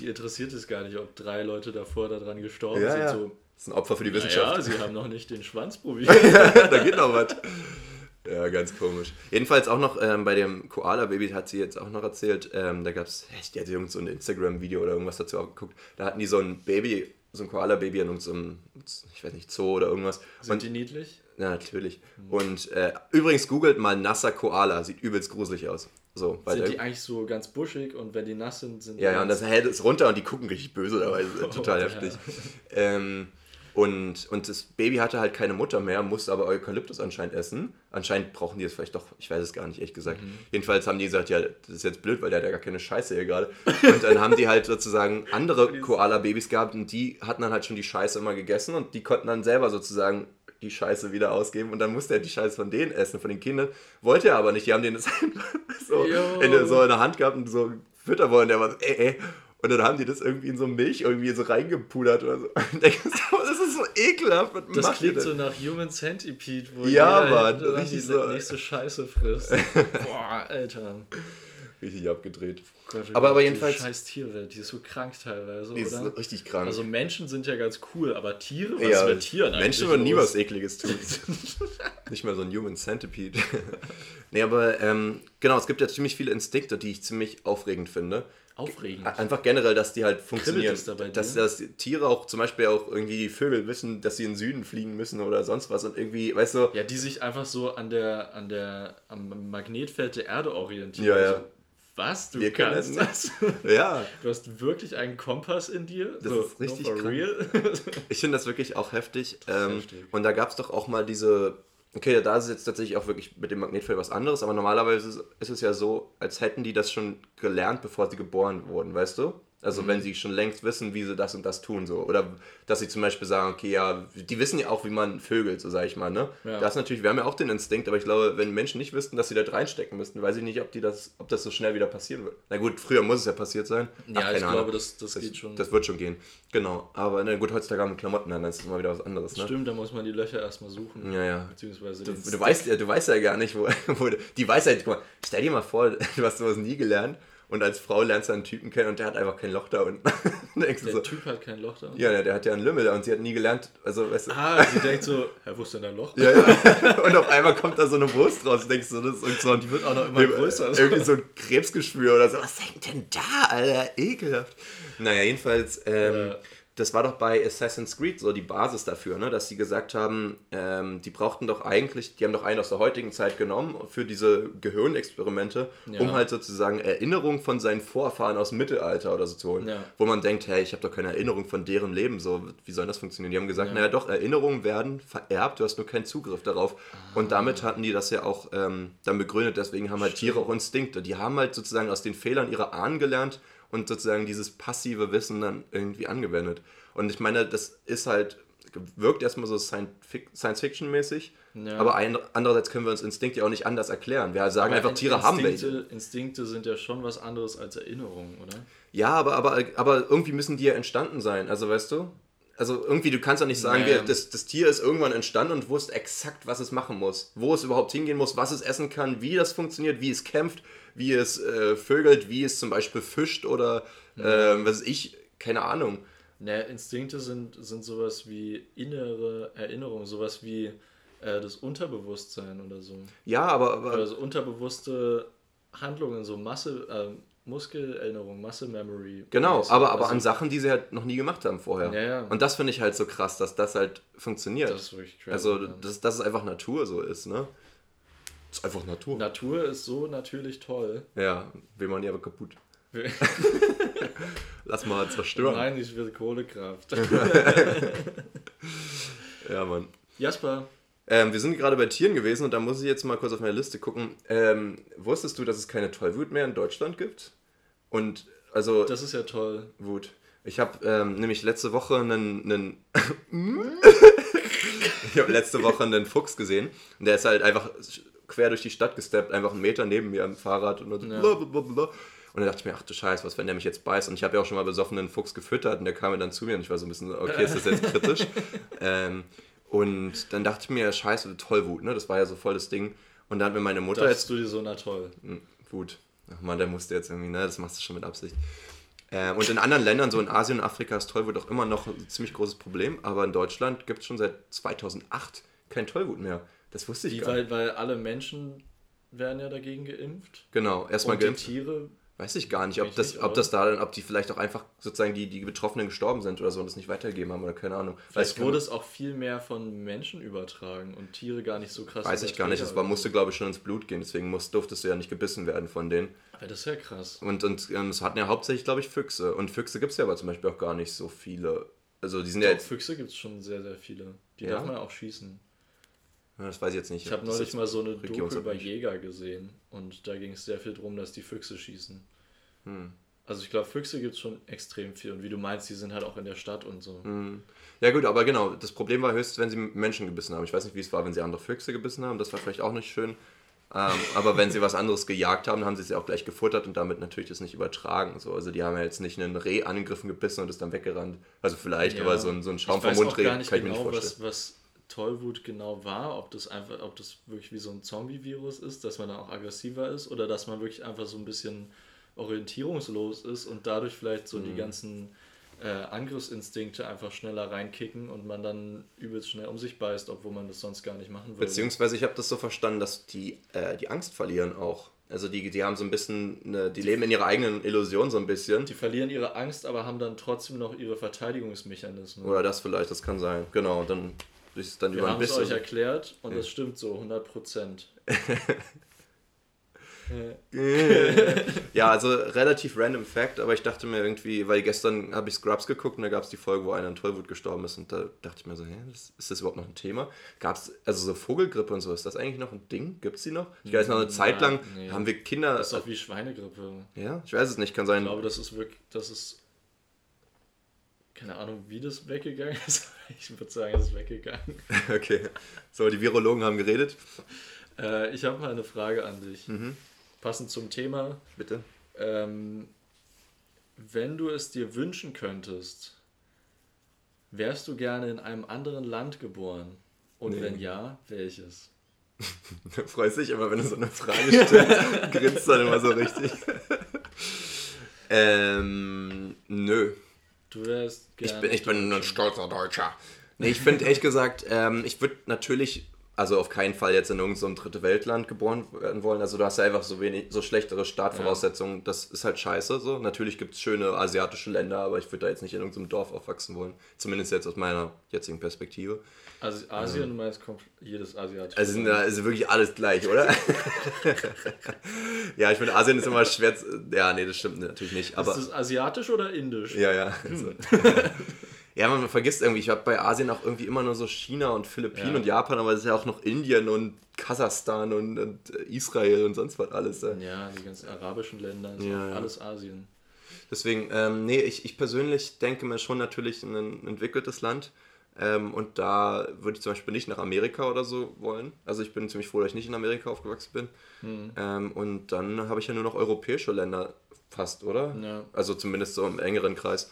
Die interessiert es gar nicht, ob drei Leute davor daran gestorben ja, sind. Ja. So. Das ist ein Opfer für die Wissenschaft. Ja, sie haben noch nicht den Schwanz probiert. [LAUGHS] da geht noch was. Ja, ganz komisch. Jedenfalls auch noch ähm, bei dem Koala-Baby hat sie jetzt auch noch erzählt, ähm, da gab es, die hat irgend so ein Instagram-Video oder irgendwas dazu auch geguckt, da hatten die so ein Baby, so ein Koala-Baby in irgendeinem, ich weiß nicht, Zoo oder irgendwas. Sind Und, die niedlich? ja, natürlich. Und äh, übrigens googelt mal nasser Koala, sieht übelst gruselig aus. So, weil Sind der- die eigentlich so ganz buschig und wenn die nass sind, sind Ja, ja, und das hält es runter und die gucken richtig böse dabei. Ist [LAUGHS] total Ja. heftig. Ähm, und, und das Baby hatte halt keine Mutter mehr, musste aber Eukalyptus anscheinend essen. Anscheinend brauchen die es vielleicht doch, ich weiß es gar nicht, ehrlich gesagt. Mhm. Jedenfalls haben die gesagt, ja, das ist jetzt blöd, weil der hat ja gar keine Scheiße hier gerade. Und dann haben die halt sozusagen andere [LAUGHS] Koala-Babys gehabt und die hatten dann halt schon die Scheiße immer gegessen und die konnten dann selber sozusagen die Scheiße wieder ausgeben und dann musste er die Scheiße von denen essen, von den Kindern. Wollte er aber nicht, die haben den das [LAUGHS] so in, so in der Hand gehabt und so füttern wollen. Der war so, äh, äh. Und dann haben die das irgendwie in so Milch irgendwie so reingepudert oder so. [LAUGHS] Und denkst du, das ist so ekelhaft. Was Das klingt so nach Human Centipede, wo Ja, Mann, hintereinander richtig die so. nächste Scheiße frisst. [LAUGHS] Boah, Alter. Richtig abgedreht. Gott, Aber- aber Gott, jedenfalls- Die scheiß Tierwelt, die ist so krank teilweise, Die ist oder? richtig krank. Also Menschen sind ja ganz cool, aber Tiere, was ja, ist mit Tieren eigentlich Menschen würden nie was Ekliges tun. [LAUGHS] nicht mal so ein Human Centipede. nee, aber ähm, genau, es gibt ja ziemlich viele Instinkte, die ich ziemlich aufregend finde. Aufregend. Einfach generell, dass die halt funktionieren. es da bei dass, dir? dass Tiere auch zum Beispiel auch irgendwie die Vögel wissen, dass sie in den Süden fliegen müssen oder sonst was und irgendwie, weißt du, Ja, die sich einfach so an der, an der, am Magnetfeld der Erde orientieren. Ja, ja. Also, was? Du Wir können kannst das ja, [LAUGHS] Du hast wirklich einen Kompass in dir? Das so, ist richtig no real? ich finde das wirklich auch heftig. Ähm, heftig. Und da gab es doch auch mal diese, okay, da ist jetzt tatsächlich auch wirklich mit dem Magnetfeld was anderes, aber normalerweise es, ist es ja so, als hätten die das schon gelernt, bevor sie geboren wurden, weißt du? Also Mhm. wenn sie schon längst wissen, wie sie das und das tun, so. Oder dass sie zum Beispiel sagen, okay, ja, die wissen ja auch, wie man vögelt, so sage ich mal, ne? Ja. Das ist natürlich, wir haben ja auch den Instinkt, aber ich glaube, wenn Menschen nicht wüssten, dass sie da reinstecken müssten, weiß ich nicht, ob, die das, ob das so schnell wieder passieren wird. Na gut, früher muss es ja passiert sein. Ja, keine ich Ahnung. glaube, das, das, geht schon. Das wird schon gehen. Genau. Aber na gut, heutzutage haben wir Klamotten an, dann ist es immer wieder was anderes, ne? Stimmt, da muss man die Löcher erstmal suchen. Ja, ja. Beziehungsweise Du, du, weißt, ja- du weißt ja gar nicht, wo, [LAUGHS] wo die weiß ja, guck mal, stell dir mal vor, [LAUGHS] du hast sowas nie gelernt und als Frau lernst du einen Typen kennen und der hat einfach kein Loch da unten. [LAUGHS] Der so, Typ hat kein Loch da. ja, der, der hat ja einen Lümmel da und sie hat nie gelernt, also weißt du, Ah, [LAUGHS] sie denkt so, hä, wo ist denn dein Loch? ja, ja. Und auf einmal kommt da so eine Wurst raus. Du denkst so, das ist so ein, Die wird auch noch immer größer. Irgendwie so ein Krebsgeschwür oder so. Was hängt denn da, Alter? Ekelhaft. Naja, jedenfalls, ähm, Ja. Das war doch bei Assassin's Creed so die Basis dafür, ne? dass sie gesagt haben, ähm, die brauchten doch eigentlich, die haben doch einen aus der heutigen Zeit genommen für diese Gehirnexperimente, Ja. um halt sozusagen Erinnerungen von seinen Vorfahren aus dem Mittelalter oder so zu holen. Ja. Wo man denkt, hey, ich habe doch keine Erinnerung von deren Leben, so, wie soll das funktionieren? Die haben gesagt, Ja. naja doch, Erinnerungen werden vererbt, du hast nur keinen Zugriff darauf. Und damit hatten die das ja auch ähm, dann begründet, deswegen haben halt Tiere auch Instinkte. Die haben halt sozusagen aus den Fehlern ihrer Ahnen gelernt und sozusagen dieses passive Wissen dann irgendwie angewendet. Und ich meine, das ist halt, wirkt erstmal so Science-Fiction-mäßig, Ja. aber ein, andererseits können wir uns Instinkt ja auch nicht anders erklären. Wir sagen Aber einfach, In- Tiere haben Instinkte, welche. Instinkte sind ja schon was anderes als Erinnerungen, oder? Ja, aber, aber, aber irgendwie müssen die ja entstanden sein. Also weißt du? Also irgendwie, du kannst ja nicht sagen, wir, das, das Tier ist irgendwann entstanden und wusste exakt, was es machen muss. Wo es überhaupt hingehen muss, was es essen kann, wie das funktioniert, wie es kämpft, wie es äh, vögelt, wie es zum Beispiel fischt oder ähm, was weiß ich, keine Ahnung. Ne, Instinkte sind, sind sowas wie innere Erinnerungen, sowas wie äh, das Unterbewusstsein oder so. Ja, aber, aber Also unterbewusste Handlungen, so Masse, äh, Muskelerinnerung, Muscle Memory. genau, mäßig. aber, aber Also, an Sachen, die sie halt noch nie gemacht haben vorher. Ja, ja. Und das finde ich halt so krass, dass das halt funktioniert. Das ist wirklich crazy, also, dass es einfach Natur so ist, ne? Ist einfach Natur. Natur ist so natürlich toll. Ja, will man die aber kaputt. [LAUGHS] Lass mal zerstören. Nein, ich will Kohlekraft. [LAUGHS] Ja, Mann. Jasper, Ähm, wir sind gerade bei Tieren gewesen und da muss ich jetzt mal kurz auf meine Liste gucken. Ähm, wusstest du, dass es keine Tollwut mehr in Deutschland gibt? Und also das ist ja toll. Wut. Ich habe ähm, nämlich letzte Woche einen, einen [LAUGHS] ich habe letzte Woche einen Fuchs gesehen und der ist halt einfach quer durch die Stadt gesteppt, einfach einen Meter neben mir am Fahrrad und dann Ja. blablabla. Und dann dachte ich mir, ach du Scheiß, was, wenn der mich jetzt beißt? Und ich habe ja auch schon mal besoffen einen Fuchs gefüttert und der kam dann zu mir und ich war so ein bisschen, okay, ist das jetzt [LAUGHS] kritisch? ähm, und dann dachte ich mir, Scheiße, Tollwut, ne? Das war ja so voll das Ding. Und dann hat mir meine Mutter jetzt Dachtest du dir so, na toll. hm, Wut. Ach man, der musste jetzt irgendwie, ne? Das machst du schon mit Absicht. Ähm, und in anderen Ländern, so in Asien und Afrika, ist Tollwut auch immer noch ein ziemlich großes Problem. Aber in Deutschland gibt es schon seit 2008 kein Tollwut mehr. Das wusste ich Die, gar weil, nicht. weil alle Menschen werden ja dagegen geimpft. Genau, erstmal Und die geimpft. Tiere, Weiß ich gar nicht, ob das, ob das da dann, ob die vielleicht auch einfach sozusagen die, die Betroffenen gestorben sind oder so und das nicht weitergegeben haben oder keine Ahnung. vielleicht Weiß- wurde es auch viel mehr von Menschen übertragen und Tiere gar nicht so krass. Weiß ich gar nicht, es war, musste glaube ich schon ins Blut gehen, deswegen muss, durftest du ja nicht gebissen werden von denen. Aber das ist ja krass. Und, und ähm, es hatten ja hauptsächlich, glaube ich, Füchse. Und Füchse gibt es ja aber zum Beispiel auch gar nicht so viele. Also die sind ja Doch, jetzt, Füchse gibt es schon sehr, sehr viele. Die Ja? darf man auch schießen. Das weiß ich jetzt nicht. Ich habe neulich mal so eine Doku über. Jäger gesehen und da ging es sehr viel darum, dass die Füchse schießen. Hm. Also ich glaube, Füchse gibt es schon extrem viel und wie du meinst, die sind halt auch in der Stadt und so. Hm. Ja gut, aber genau, das Problem war höchstens, wenn sie Menschen gebissen haben. Ich weiß nicht, wie es war, wenn sie andere Füchse gebissen haben. Das war vielleicht auch nicht schön. Ähm, [LAUGHS] aber wenn sie was anderes gejagt haben, haben sie es ja auch gleich gefuttert und damit natürlich das nicht übertragen. So. Also die haben ja jetzt nicht einen Reh angegriffen, gebissen und ist dann weggerannt. Also vielleicht, Ja. aber so ein, so ein Schaum vom weiß Mund auch gar nicht kann ich mir genau, nicht was, vorstellen. was Tollwut genau war, ob das einfach, ob das wirklich wie so ein Zombie-Virus ist, dass man dann auch aggressiver ist oder dass man wirklich einfach so ein bisschen orientierungslos ist und dadurch vielleicht so Mhm. die ganzen äh, Angriffsinstinkte einfach schneller reinkicken und man dann übelst schnell um sich beißt, obwohl man das sonst gar nicht machen würde. Beziehungsweise ich habe das so verstanden, dass die äh, die Angst verlieren auch. Also die, die haben so ein bisschen, eine, die leben in ihrer eigenen Illusion so ein bisschen. Die verlieren ihre Angst, aber haben dann trotzdem noch ihre Verteidigungsmechanismen. Oder das vielleicht, das kann sein. Genau, dann ist es dann Wir über ein haben es euch bisschen. erklärt und Ja. das stimmt so, 100 Prozent. [LAUGHS] [LAUGHS] Ja, also relativ random Fact, aber ich dachte mir irgendwie, weil gestern habe ich Scrubs geguckt und da gab es die Folge, wo einer an Tollwut gestorben ist und da dachte ich mir so, hä, ist das überhaupt noch ein Thema? Gab es, also so Vogelgrippe und so, ist das eigentlich noch ein Ding? Gibt es die noch? Ich weiß noch eine Zeit lang nee. haben wir Kinder. Das ist doch wie Schweinegrippe. ja, ich weiß es nicht, kann Ich sein. glaube, das ist wirklich, das ist. Keine Ahnung, wie das weggegangen ist. Ich würde sagen, es ist weggegangen. [LAUGHS] Okay. So, die Virologen haben geredet. Äh, ich habe mal eine Frage an dich. Mhm. Passend zum Thema. Bitte. Ähm, wenn du es dir wünschen könntest, wärst du gerne in einem anderen Land geboren? Und Nee. wenn ja, welches? [LAUGHS] Du freust dich immer, wenn du so eine Frage stellst. grinst dann immer so richtig. [LAUGHS] ähm, nö. Du wärst Ich bin, ich bin ein stolzer Deutscher. Nee, ich finde ehrlich gesagt, ähm, ich würde natürlich, also auf keinen Fall jetzt in irgendeinem so dritte Weltland geboren werden wollen. Also du hast ja einfach so wenig, so schlechtere Startvoraussetzungen. Das ist halt scheiße so. Natürlich gibt es schöne asiatische Länder, aber ich würde da jetzt nicht in irgendeinem Dorf aufwachsen wollen. Zumindest jetzt aus meiner jetzigen Perspektive. Also Asien, du meinst kommt jedes asiatische. Also ist wirklich alles gleich, oder? [LAUGHS] ja, ich finde Asien ist immer schwer. zu- Ja, nee, das stimmt natürlich nicht. Aber ist das asiatisch oder indisch? Ja, ja. Also. [LAUGHS] ja, man vergisst irgendwie, ich habe bei Asien auch irgendwie immer nur so China und Philippinen Ja. und Japan, aber es ist ja auch noch Indien und Kasachstan und, und Israel und sonst was alles. ja. Ja, die ganzen arabischen Länder, ist Ja, alles Asien. Deswegen, ähm, nee, ich, ich persönlich denke mir schon natürlich ein entwickeltes Land. Ähm, und da würde ich zum Beispiel nicht nach Amerika oder so wollen. Also ich bin ziemlich froh, dass ich nicht in Amerika aufgewachsen bin. Hm. Ähm, und dann habe ich ja nur noch europäische Länder fast, oder? Ja. Also zumindest so im engeren Kreis.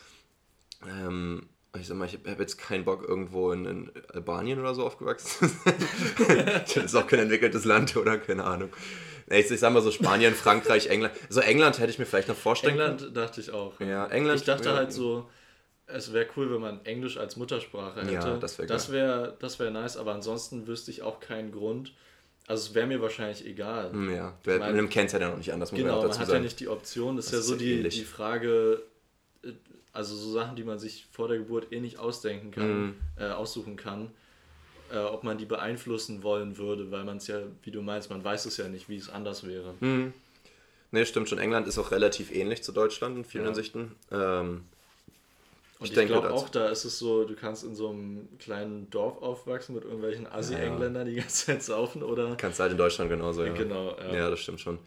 Ähm, ich sag mal, ich habe jetzt keinen Bock, irgendwo in, in Albanien oder so aufgewachsen [LAUGHS] das ist auch kein entwickeltes Land, oder? Keine Ahnung. Ich, ich sag mal so Spanien, Frankreich, England. So England hätte ich mir vielleicht noch vorstellen England dachte ich auch. können. Ja, England. Ich dachte ja, halt so, es wäre cool, wenn man Englisch als Muttersprache hätte. Ja, das wär das wäre das wär nice, aber ansonsten wüsste ich auch keinen Grund. Also es wäre mir wahrscheinlich egal. Hm, Ja, wer, mein- man kennt es ja dann auch nicht anders, man Genau, man dazu hat ja sagen. nicht die Option. Das, Das ist ja so ja die, ähnlich. die Frage, äh, also so Sachen, die man sich vor der Geburt eh nicht ausdenken kann, Mhm. äh, aussuchen kann, äh, ob man die beeinflussen wollen würde, weil man es ja, wie du meinst, man weiß es ja nicht, wie es anders wäre. Hm. Nee, stimmt schon. England ist auch relativ ähnlich zu Deutschland in vielen Ja. Hinsichten. Ähm, Und Ich ich, denke, glaube auch, da ist es so, du kannst in so einem kleinen Dorf aufwachsen mit irgendwelchen Assi-Engländern, die die ganze [LAUGHS] Zeit saufen oder. kannst halt in Deutschland genauso, ja. Genau, ja. Ja, das stimmt schon.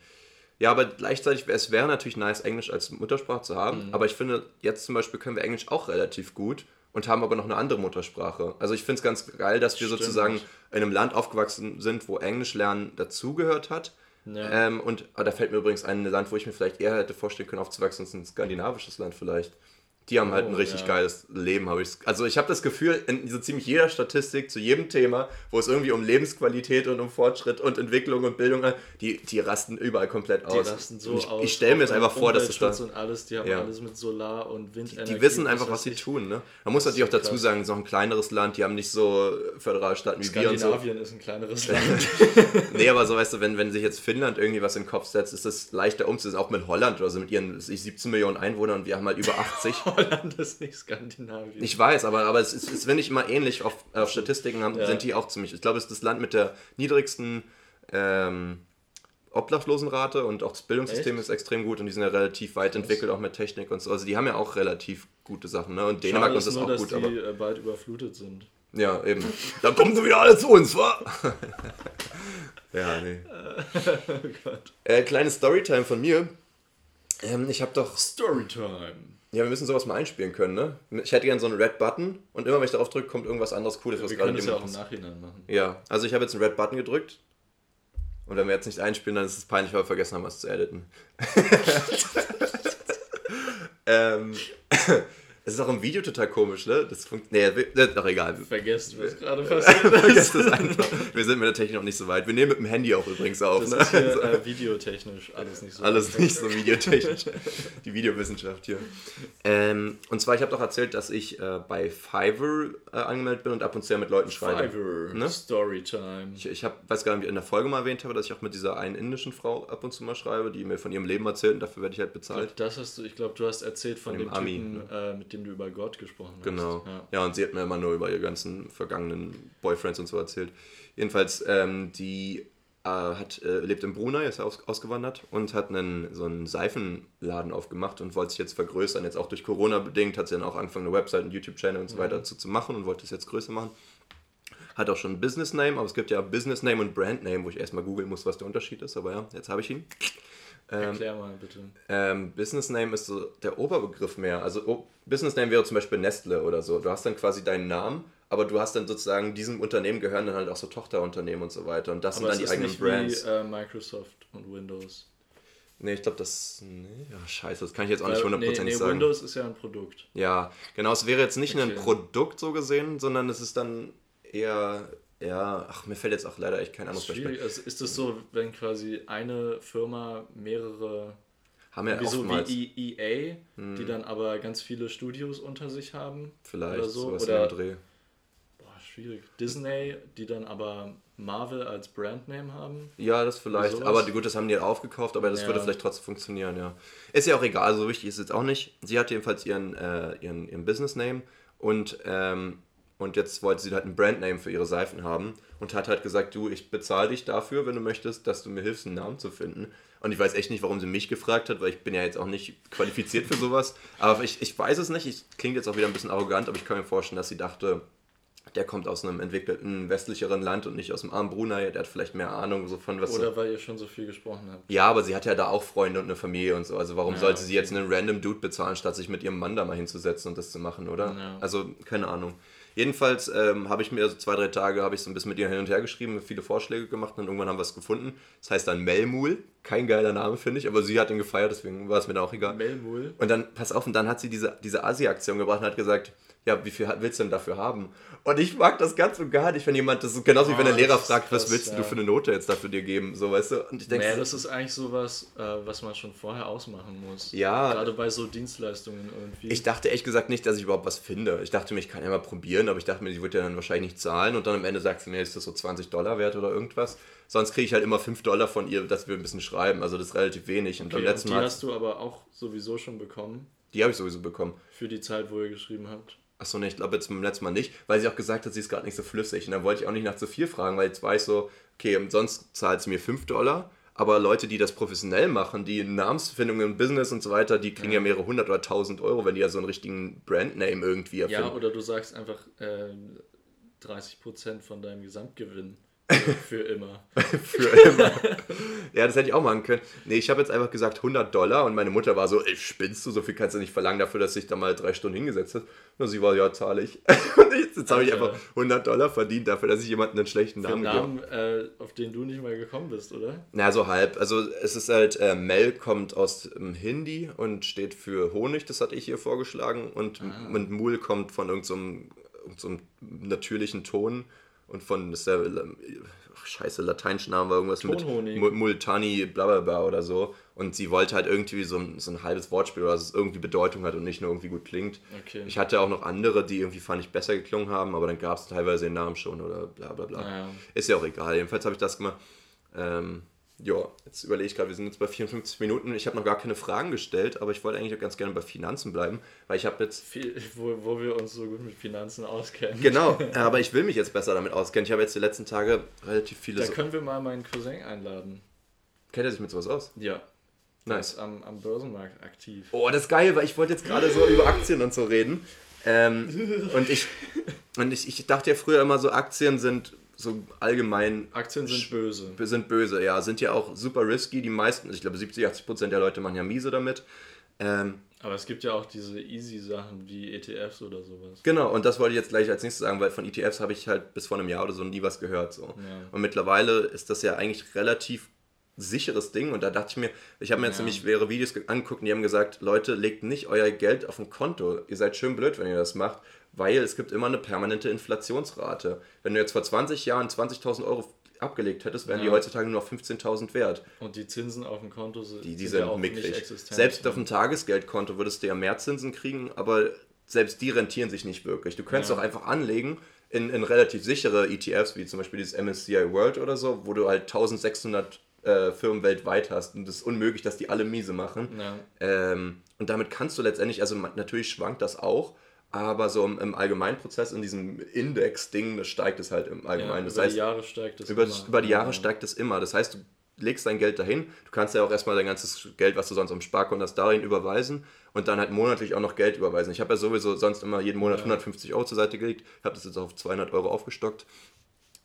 Ja, aber gleichzeitig, es wäre natürlich nice, Englisch als Muttersprache zu haben. Mhm. Aber ich finde, jetzt zum Beispiel können wir Englisch auch relativ gut und haben aber noch eine andere Muttersprache. Also ich finde es ganz geil, dass wir Stimmt. sozusagen in einem Land aufgewachsen sind, wo Englisch lernen dazugehört hat. Ja. Ähm, und ah, da fällt mir übrigens ein Land, wo ich mir vielleicht eher hätte vorstellen können, aufzuwachsen, ist ein skandinavisches Land vielleicht. Die haben halt ein oh, richtig ja. geiles Leben, habe ich. Also ich habe das Gefühl, in so ziemlich jeder Statistik zu jedem Thema, wo es irgendwie um Lebensqualität und um Fortschritt und Entwicklung und Bildung geht, die, die rasten überall komplett aus. Die rasten so ich, aus. Ich stelle mir das einfach vor, dass es da... und alles, die haben ja. alles mit Solar und Windenergie. Die, die wissen einfach, was sie tun. Ne? Man muss natürlich auch dazu krass. sagen, es ist noch ein kleineres Land, die haben nicht so Föderalstaaten wie wir und so. Skandinavien ist ein kleineres [LAUGHS] Land. [LAUGHS] nee, aber so weißt du, wenn, wenn sich jetzt Finnland irgendwie was in den Kopf setzt, ist es leichter umzusetzen, auch mit Holland oder so, mit ihren 17 Millionen Einwohnern und wir haben halt über 80. [LAUGHS] Holland ist nicht Skandinavien. Ich weiß, aber, aber es ist, es wenn ich immer ähnlich auf, auf Statistiken haben, ja. sind die auch ziemlich. Ich glaube, es ist das Land mit der niedrigsten ähm, Obdachlosenrate und auch das Bildungssystem Echt? ist extrem gut und die sind ja relativ weit entwickelt, auch mit Technik und so. Also die haben ja auch relativ gute Sachen, ne? Und Dänemark ist das nur, auch dass gut, die aber. Äh, bald überflutet sind. Ja, eben. Dann kommen sie wieder alle zu uns, wa? [LAUGHS] ja, nee. [LAUGHS] oh Gott. Äh, kleine Storytime von mir. Ähm, ich habe doch. Storytime. Ja, wir müssen sowas mal einspielen können, ne? Ich hätte gerne so einen Red Button und immer wenn ich darauf drücke, kommt irgendwas anderes Cooles, was wir gerade können das ja auch im Nachhinein machen. Ja, also ich habe jetzt einen Red Button gedrückt und wenn wir jetzt nicht einspielen, dann ist es peinlich, weil wir vergessen haben, was zu editen. [LAUGHS] ähm, Es ist auch im Video total komisch, ne? Das funktioniert. Nee, ist doch egal. Vergesst, was gerade passiert [LAUGHS] ist. Vergesst es einfach. Wir sind mit der Technik noch nicht so weit. Wir nehmen mit dem Handy auch übrigens auf. Das ne? ist hier, äh, videotechnisch alles nicht so. Alles nicht so videotechnisch. Die Videowissenschaft hier. Ähm, und zwar, ich habe doch erzählt, dass ich äh, bei Fiverr äh, angemeldet bin und ab und zu ja mit Leuten schreibe. Fiverr, ne? Storytime. Ich, ich hab, weiß gar nicht, wie ich in der Folge mal erwähnt habe, dass ich auch mit dieser einen indischen Frau ab und zu mal schreibe, die mir von ihrem Leben erzählt und dafür werde ich halt bezahlt. Das hast du, ich glaube, du hast erzählt von, von dem, dem Ami, Typen, ne? äh, mit dem du über Gott gesprochen hast. Genau. Ja. ja, und sie hat mir immer nur über ihre ganzen vergangenen Boyfriends und so erzählt. Jedenfalls, ähm, die äh, hat, äh, lebt in Brunei, ist aus, ausgewandert und hat einen, so einen Seifenladen aufgemacht und wollte sich jetzt vergrößern. Jetzt auch durch Corona bedingt hat sie dann auch angefangen, eine Website, einen YouTube-Channel und so weiter mhm. zu, zu machen und wollte es jetzt größer machen. Hat auch schon ein Business Name, aber es gibt ja Business Name und Brand Name, wo ich erstmal googeln muss, was der Unterschied ist. Aber ja, jetzt habe ich ihn. Ähm, Erklär mal bitte. Ähm, Business Name ist so der Oberbegriff mehr. Also oh, Business Name wäre zum Beispiel Nestle oder so. Du hast dann quasi deinen Namen, aber du hast dann sozusagen diesem Unternehmen gehören dann halt auch so Tochterunternehmen und so weiter. Und das aber sind dann die eigenen nicht Brands. Wie, äh, Microsoft und Windows. Nee, ich glaube, das. Nee, ja, scheiße, das kann ich jetzt auch nicht hundertprozentig nee, nee, sagen. Windows ist ja ein Produkt. Ja, genau, es wäre jetzt nicht okay. ein Produkt so gesehen, sondern es ist dann eher ja, ach, mir fällt jetzt auch leider echt kein anderes Beispiel. Also ist es so, wenn quasi eine Firma mehrere haben ja so wie EA, hm. die dann aber ganz viele Studios unter sich haben? Vielleicht oder so. Oder Dreh. Boah, schwierig. Disney, die dann aber Marvel als Brandname haben? Ja, das vielleicht. Aber gut, das haben die aufgekauft, aber das ja. würde vielleicht trotzdem funktionieren, ja. Ist ja auch egal, so wichtig ist es jetzt auch nicht. Sie hat jedenfalls ihren, äh, ihren, ihren Business Name und ähm, und jetzt wollte sie halt einen Brandname für ihre Seifen haben und hat halt gesagt, du, ich bezahle dich dafür, wenn du möchtest, dass du mir hilfst, einen Namen zu finden. Und ich weiß echt nicht, warum sie mich gefragt hat, weil ich bin ja jetzt auch nicht qualifiziert für sowas. Aber ich, ich weiß es nicht, ich klingt jetzt auch wieder ein bisschen arrogant, aber ich kann mir vorstellen, dass sie dachte, der kommt aus einem entwickelten westlicheren Land und nicht aus dem armen Brunei, der hat vielleicht mehr Ahnung so von was. Oder weil ihr schon so viel gesprochen habt. Ja, aber sie hat ja da auch Freunde und eine Familie und so. Also warum ja, sollte okay. sie jetzt einen random Dude bezahlen, statt sich mit ihrem Mann da mal hinzusetzen und das zu machen, oder? Ja. Also keine Ahnung. Jedenfalls ähm, habe ich mir also zwei, drei Tage habe ich so ein bisschen mit ihr hin und her geschrieben, viele Vorschläge gemacht und irgendwann haben wir es gefunden. Das heißt dann Melmul, kein geiler Name finde ich, aber sie hat ihn gefeiert, deswegen war es mir dann auch egal. Melmul. Und dann, pass auf, und dann hat sie diese, diese Asi-Aktion gebracht und hat gesagt, ja, wie viel willst du denn dafür haben? Und ich mag das ganz und gar nicht, wenn jemand, das ist genauso wie wenn der oh, Lehrer fragt, krass, was willst ja. du für eine Note jetzt dafür dir geben, so, weißt du? Und ich denke, naja, das ist eigentlich sowas, äh, was man schon vorher ausmachen muss. Ja. Gerade bei so Dienstleistungen irgendwie. Ich dachte ehrlich gesagt nicht, dass ich überhaupt was finde. Ich dachte mir, ich kann ja mal probieren, aber ich dachte mir, sie wird ja dann wahrscheinlich nicht zahlen und dann am Ende sagt sie mir, ist das so 20 Dollar wert oder irgendwas. Sonst kriege ich halt immer 5 Dollar von ihr, dass wir ein bisschen schreiben, also das ist relativ wenig. Und okay, beim letzten und die Mal hast du aber auch sowieso schon bekommen? Die habe ich sowieso bekommen. Für die Zeit, wo ihr geschrieben habt? Achso, ne, ich glaube jetzt beim letzten Mal nicht, weil sie auch gesagt hat, sie ist gerade nicht so flüssig. Und dann wollte ich auch nicht nach zu viel fragen, weil jetzt war ich so, okay, sonst zahlt sie mir 5 Dollar, aber Leute, die das professionell machen, die Namensfindung im Business und so weiter, die kriegen ja, ja mehrere hundert oder tausend Euro, wenn die ja so einen richtigen Brandname irgendwie erfinden. Ja, oder du sagst einfach äh, 30% von deinem Gesamtgewinn Für immer. [LAUGHS] Für immer. ja, das hätte ich auch machen können. Nee, ich habe jetzt einfach gesagt 100 Dollar und meine Mutter war so, ey, spinnst du, so viel kannst du nicht verlangen dafür, dass sich da mal drei Stunden hingesetzt hat. Und sie war, ja, zahle ich. [LAUGHS] Und jetzt habe ich einfach 100 Dollar verdient dafür, dass ich jemandem einen schlechten Namen gebe. Namen, äh, auf den du nicht mal gekommen bist, oder? Na, so halb. Also es ist halt, äh, Mel kommt aus dem Hindi und steht für Honig, das hatte ich hier vorgeschlagen. Und, ah. und Mul kommt von irgendeinem so, so natürlichen Ton und von, das ist der, ach, scheiße, lateinischen Namen war irgendwas Tonhonig. mit Multani, bla bla bla oder so. Und sie wollte halt irgendwie so ein, so ein halbes Wortspiel, dass es irgendwie Bedeutung hat und nicht nur irgendwie gut klingt. Okay. Ich hatte auch noch andere, die irgendwie fand ich besser geklungen haben, aber dann gab es teilweise den Namen schon oder bla bla bla. Ja. Ist ja auch egal. Jedenfalls habe ich das gemacht. Ähm, ja, jetzt überlege ich gerade, wir sind jetzt bei 54 Minuten. Ich habe noch gar keine Fragen gestellt, aber ich wollte eigentlich auch ganz gerne bei Finanzen bleiben, weil ich habe jetzt. Viel, wo, wo wir uns so gut mit Finanzen auskennen. Genau, [LAUGHS] aber ich will mich jetzt besser damit auskennen. Ich habe jetzt die letzten Tage relativ viele. Da können wir mal meinen Cousin einladen. Kennt er sich mit sowas aus? Ja. Nice. Ist am, am Börsenmarkt aktiv. Oh, das ist geil, weil ich wollte jetzt gerade so über Aktien und so reden. Ähm, und ich, und ich, ich dachte ja früher immer so, Aktien sind so allgemein. Aktien sind böse. Sind böse, ja. Sind ja auch super risky. Die meisten, ich glaube 70, 80 Prozent der Leute machen ja miese damit. Ähm, aber es gibt ja auch diese easy Sachen wie ETFs oder sowas. Genau, und das wollte ich jetzt gleich als nächstes sagen, weil von ETFs habe ich halt bis vor einem Jahr oder so nie was gehört. So. Ja. Und mittlerweile ist das ja eigentlich relativ sicheres Ding und da dachte ich mir, ich habe mir jetzt ja. nämlich mehrere Videos angeguckt und die haben gesagt, Leute, legt nicht euer Geld auf ein Konto. Ihr seid schön blöd, wenn ihr das macht, weil es gibt immer eine permanente Inflationsrate. Wenn du jetzt vor 20 Jahren 20.000 Euro abgelegt hättest, wären ja. die heutzutage nur noch 15.000 wert. Und die Zinsen auf dem Konto sind, die, die sind, sind ja mickrig. Selbst auf dem Tagesgeldkonto würdest du ja mehr Zinsen kriegen, aber selbst die rentieren sich nicht wirklich. Du könntest ja. auch einfach anlegen in, in relativ sichere ETFs, wie zum Beispiel dieses MSCI World oder so, wo du halt 1600 äh, Firmen weltweit hast und es ist unmöglich, dass die alle miese machen. Ja. Ähm, und damit kannst du letztendlich, also natürlich schwankt das auch, aber so im, im Allgemeinprozess, in diesem Index-Ding, das steigt es halt im Allgemeinen. Ja, über heißt, die Jahre steigt es über, immer. Über die Jahre ja. steigt es immer. Das heißt, du legst dein Geld dahin, du kannst ja auch erstmal dein ganzes Geld, was du sonst am Sparkonto hast, dahin überweisen und dann halt monatlich auch noch Geld überweisen. Ich habe ja sowieso sonst immer jeden Monat ja. 150 Euro zur Seite gelegt, habe das jetzt auf 200 Euro aufgestockt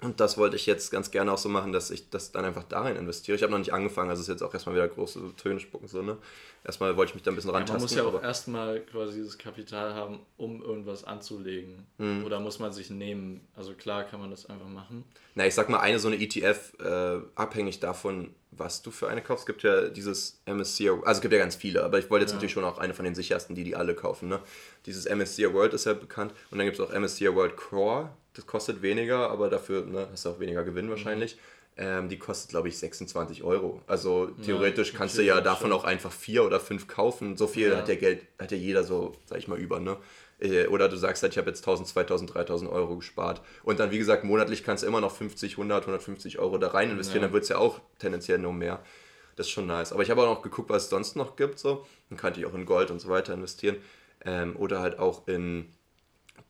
und das wollte ich jetzt ganz gerne auch so machen, dass ich das dann einfach darin investiere. Ich habe noch nicht angefangen, also ist jetzt auch erstmal wieder große Töne spucken. So, ne? Erstmal wollte ich mich da ein bisschen rantasten. Ja, man muss ja auch erstmal quasi dieses Kapital haben, um irgendwas anzulegen. Mhm. Oder muss man sich nehmen? Also klar kann man das einfach machen. Na, ich sag mal, eine so eine ETF, äh, abhängig davon, was du für eine kaufst. Es gibt ja dieses MSCI, also es gibt ja ganz viele, aber ich wollte jetzt ja. natürlich schon auch eine von den sichersten, die die alle kaufen. Ne? Dieses MSCI World ist ja bekannt und dann gibt es auch MSCI World Core das kostet weniger, aber dafür ne, hast du auch weniger Gewinn wahrscheinlich. Mhm. Ähm, die kostet, glaube ich, 26 Euro. Also theoretisch ja, kannst du ja davon auch einfach vier oder fünf kaufen. So viel ja. hat ja Geld, hat ja jeder so, sag ich mal, über, ne? Äh, oder du sagst halt, ich habe jetzt 1000, 2000, 3000 Euro gespart. Und dann, wie gesagt, monatlich kannst du immer noch 50, 100, 150 Euro da rein investieren. Ja. Dann wird es ja auch tendenziell nur mehr. Das ist schon nice. Aber ich habe auch noch geguckt, was es sonst noch gibt. So. Dann kann ich auch in Gold und so weiter investieren. Ähm, oder halt auch in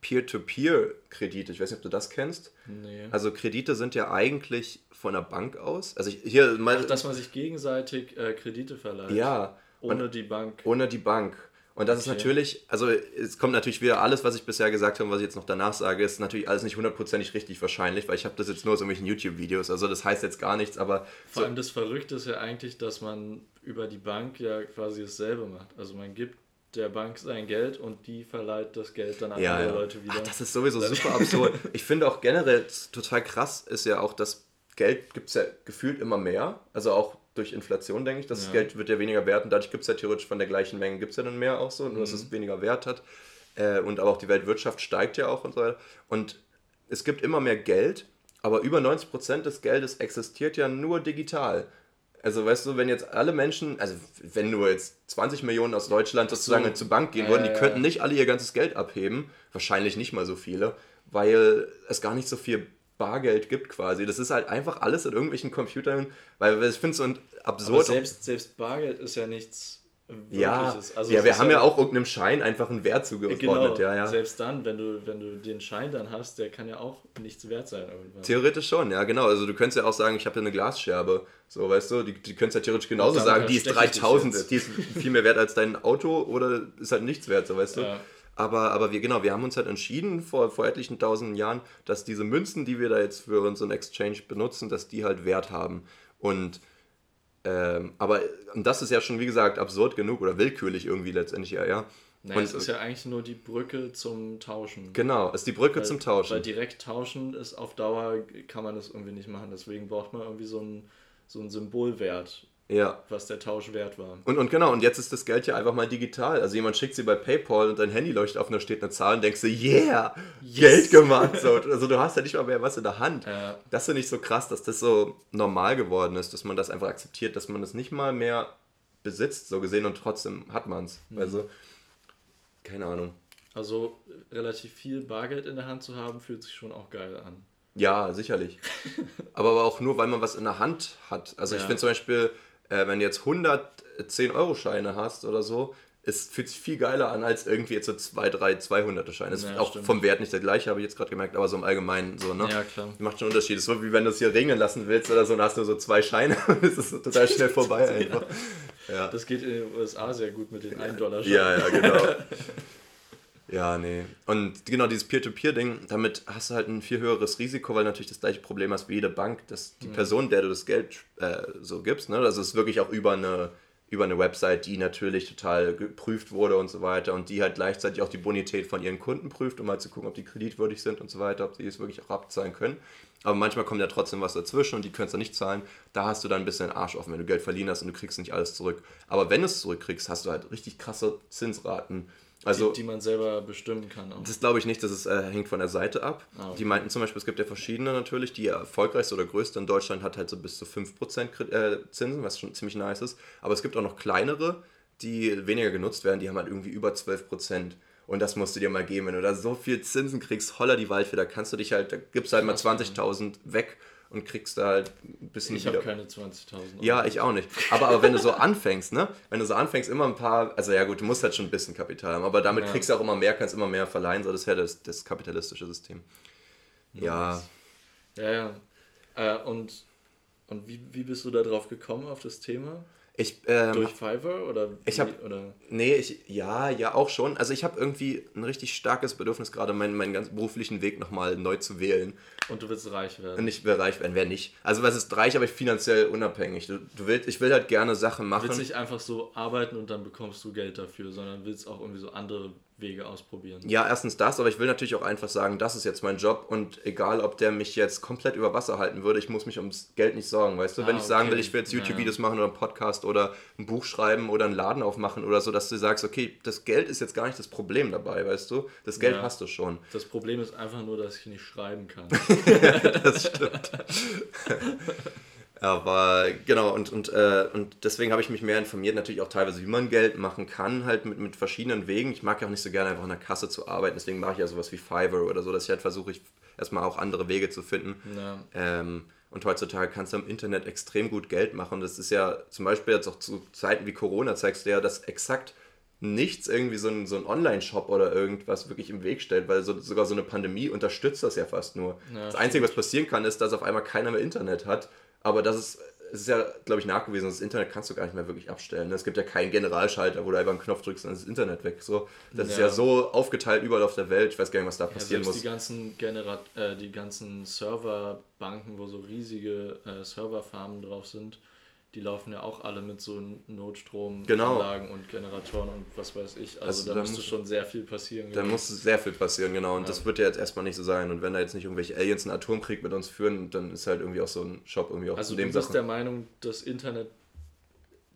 Peer-to-Peer-Kredite. Ich weiß nicht, ob du das kennst. Nee. Also Kredite sind ja eigentlich von der Bank aus. Also ich, hier mal, Ach, dass man sich gegenseitig äh, Kredite verleiht. Ja. Ohne man, die Bank. Ohne die Bank. Und das okay. ist natürlich, also es kommt natürlich wieder alles, was ich bisher gesagt habe und was ich jetzt noch danach sage, ist natürlich alles nicht hundertprozentig richtig wahrscheinlich, weil ich habe das jetzt nur aus irgendwelchen YouTube-Videos, also das heißt jetzt gar nichts, aber... Vor so allem das Verrückte ist ja eigentlich, dass man über die Bank ja quasi dasselbe macht. Also man gibt der Bank sein Geld und die verleiht das Geld dann an ja, andere ja. Leute wieder. Ach, das ist sowieso super [LAUGHS] absurd. Ich finde auch generell total krass ist ja auch, dass Geld gibt es ja gefühlt immer mehr. Also auch durch Inflation, denke ich. Das ja. Geld wird ja weniger wert und dadurch gibt es ja theoretisch von der gleichen Menge gibt es ja dann mehr auch so, nur mhm. dass es weniger Wert hat. Äh, und aber auch die Weltwirtschaft steigt ja auch und so weiter. Und es gibt immer mehr Geld, aber über 90% des Geldes existiert ja nur digital. Also weißt du, wenn jetzt alle Menschen, also wenn nur jetzt 20 Millionen aus Deutschland sozusagen so. zur Bank gehen würden, die könnten nicht alle ihr ganzes Geld abheben, wahrscheinlich nicht mal so viele, weil es gar nicht so viel Bargeld gibt quasi. Das ist halt einfach alles in irgendwelchen Computern, weil ich finde es so absurd. Aber selbst, selbst Bargeld ist ja nichts ja, also ja wir haben ja auch irgendeinem Schein einfach einen Wert zugeordnet. Genau, ja, ja. Selbst dann, wenn du, wenn du den Schein dann hast, der kann ja auch nichts wert sein. Irgendwann. Theoretisch schon, ja genau. Also du könntest ja auch sagen, ich habe ja eine Glasscherbe. So, weißt du, die, die könntest ja theoretisch genauso sagen, die ist 3000, die ist viel mehr wert als dein Auto oder ist halt nichts wert, so weißt du. Ja. aber, aber wir, genau, wir haben uns halt entschieden vor, vor etlichen tausenden Jahren, dass diese Münzen, die wir da jetzt für unseren Exchange benutzen, dass die halt Wert haben. Und ähm, aber das ist ja schon, wie gesagt, absurd genug oder willkürlich irgendwie letztendlich, ja, ja. Naja, es ist ja eigentlich nur die Brücke zum Tauschen. Genau, es ist die Brücke weil, zum Tauschen. Weil direkt tauschen ist auf Dauer, kann man das irgendwie nicht machen. Deswegen braucht man irgendwie so einen, so einen Symbolwert, ja. was der Tausch wert war. Und, und genau, und jetzt ist das Geld ja einfach mal digital. Also jemand schickt sie bei PayPal und dein Handy leuchtet auf und da steht eine Zahl und denkst du, yeah, yes. Geld gemacht. So, also du hast ja nicht mal mehr was in der Hand. Ja. Das finde ich so krass, dass das so normal geworden ist, dass man das einfach akzeptiert, dass man das nicht mal mehr besitzt, so gesehen, und trotzdem hat man es. Mhm. Also, keine Ahnung. Also relativ viel Bargeld in der Hand zu haben, fühlt sich schon auch geil an. Ja, sicherlich. aber, [LAUGHS] aber auch nur, weil man was in der Hand hat. Also ich Ja. finde zum Beispiel, äh, wenn du jetzt 110 Euro Scheine hast oder so, es fühlt sich viel geiler an als irgendwie jetzt so zwei, drei 200er Scheine. Das ist Ja, auch stimmt. vom Wert nicht der gleiche, habe ich jetzt gerade gemerkt, aber so im Allgemeinen so, ne? Ja, klar. Macht schon einen Unterschied. Das ist so wie wenn du es hier ringen lassen willst oder so, dann hast du so zwei Scheine [LAUGHS] und es ist total [LAUGHS] schnell vorbei einfach. Ja. Das geht in den USA sehr gut mit den 1 dollar Ja, ja, genau. [LAUGHS] Ja, nee. Und genau dieses Peer-to-Peer-Ding, damit hast du halt ein viel höheres Risiko, weil du natürlich das gleiche Problem hast wie jede Bank, dass die Person, der du das Geld äh, so gibst, ne, das ist wirklich auch über eine, über eine Website, die natürlich total geprüft wurde und so weiter und die halt gleichzeitig auch die Bonität von ihren Kunden prüft, um halt zu gucken, ob die kreditwürdig sind und so weiter, ob sie es wirklich auch abzahlen können. Aber manchmal kommt ja trotzdem was dazwischen und die können es dann nicht zahlen. Da hast du dann ein bisschen den Arsch offen, wenn du Geld verliehen hast und du kriegst nicht alles zurück. Aber wenn du es zurückkriegst, hast du halt richtig krasse Zinsraten. Also, die, die man selber bestimmen kann. Auch. das glaube ich nicht, das ist, äh, hängt von der Seite ab. Ah, okay. Die meinten zum Beispiel, es gibt ja verschiedene natürlich. Die erfolgreichste oder größte in Deutschland hat halt so bis zu 5% Kre- äh, Zinsen, was schon ziemlich nice ist. Aber es gibt auch noch kleinere, die weniger genutzt werden, die haben halt irgendwie über 12%. Und das musst du dir mal geben. Wenn du da so viel Zinsen kriegst, holla die Waldfee, da kannst du dich halt, da gibst halt mal Krass, 20.000 weg und kriegst da halt ein bisschen Ich habe keine 20.000 Euro. ja, ich auch nicht. Aber, aber wenn du so [LAUGHS] anfängst, ne? Wenn du so anfängst, immer ein paar, also ja gut, du musst halt schon ein bisschen Kapital haben, aber damit Ja. kriegst du auch immer mehr, kannst immer mehr verleihen, so das ist ja das, das kapitalistische System. Ja, Ja, ja. Äh, und und wie, wie bist du da drauf gekommen auf das Thema? Ich, ähm, Durch Fiverr oder Ich hab- oder nee, ich, ja, ja auch schon. Also ich habe irgendwie ein richtig starkes Bedürfnis, gerade meinen, meinen ganzen beruflichen Weg nochmal neu zu wählen. und du willst reich werden. Und ich will reich werden, wer nicht. Also was ist reich, aber ich finanziell unabhängig. Du, du willst, ich will halt gerne Sachen Du machen. willst nicht einfach so arbeiten und dann bekommst du Geld dafür, sondern willst auch irgendwie so andere Wege ausprobieren. Ja, erstens das, aber ich will natürlich auch einfach sagen, das ist jetzt mein Job und egal, ob der mich jetzt komplett über Wasser halten würde, ich muss mich ums Geld nicht sorgen, weißt du? Wenn Ah, ich sagen okay. will, ich will jetzt Ja, YouTube-Videos machen oder einen Podcast oder ein Buch schreiben oder einen Laden aufmachen oder so, dass du sagst, okay, das Geld ist jetzt gar nicht das Problem dabei, weißt du? Das Geld Ja. hast du schon. Das Problem ist einfach nur, dass ich nicht schreiben kann. [LAUGHS] Das stimmt. [LAUGHS] Aber genau, und, und, äh, und deswegen habe ich mich mehr informiert, natürlich auch teilweise, wie man Geld machen kann, halt mit, mit verschiedenen Wegen. Ich mag ja auch nicht so gerne einfach in der Kasse zu arbeiten, deswegen mache ich ja sowas wie Fiverr oder so, dass ich halt versuche, ich erstmal auch andere Wege zu finden. Ja. Ähm, und heutzutage kannst du im Internet extrem gut Geld machen. Das ist ja zum Beispiel jetzt auch zu Zeiten wie Corona zeigst du ja, dass exakt nichts irgendwie so ein, so ein Online-Shop oder irgendwas wirklich im Weg stellt, weil so, sogar so eine Pandemie unterstützt das ja fast nur. Ja, das Einzige, was passieren kann, ist, dass auf einmal keiner mehr Internet hat. Aber das ist, es ist ja, glaube ich, nachgewiesen, das Internet kannst du gar nicht mehr wirklich abstellen. Es gibt ja keinen Generalschalter, wo du einfach einen Knopf drückst und dann ist das Internet weg. So, das ist Ja. ja so aufgeteilt überall auf der Welt. Ich weiß gar nicht, was da Ja, passieren muss. die ganzen Generat äh, die ganzen Serverbanken, wo so riesige äh, Serverfarmen drauf sind, die laufen ja auch alle mit so Notstromanlagen Genau. und Generatoren und was weiß ich. Also, Also da, da müsste muss- schon sehr viel passieren. Da glaube ich. muss sehr viel passieren, genau. Und Ja. das wird ja jetzt erstmal nicht so sein. Und wenn da jetzt nicht irgendwelche Aliens einen Atomkrieg mit uns führen, dann ist halt irgendwie auch so ein Shop irgendwie auch also du bist Sachen. der Meinung, das Internet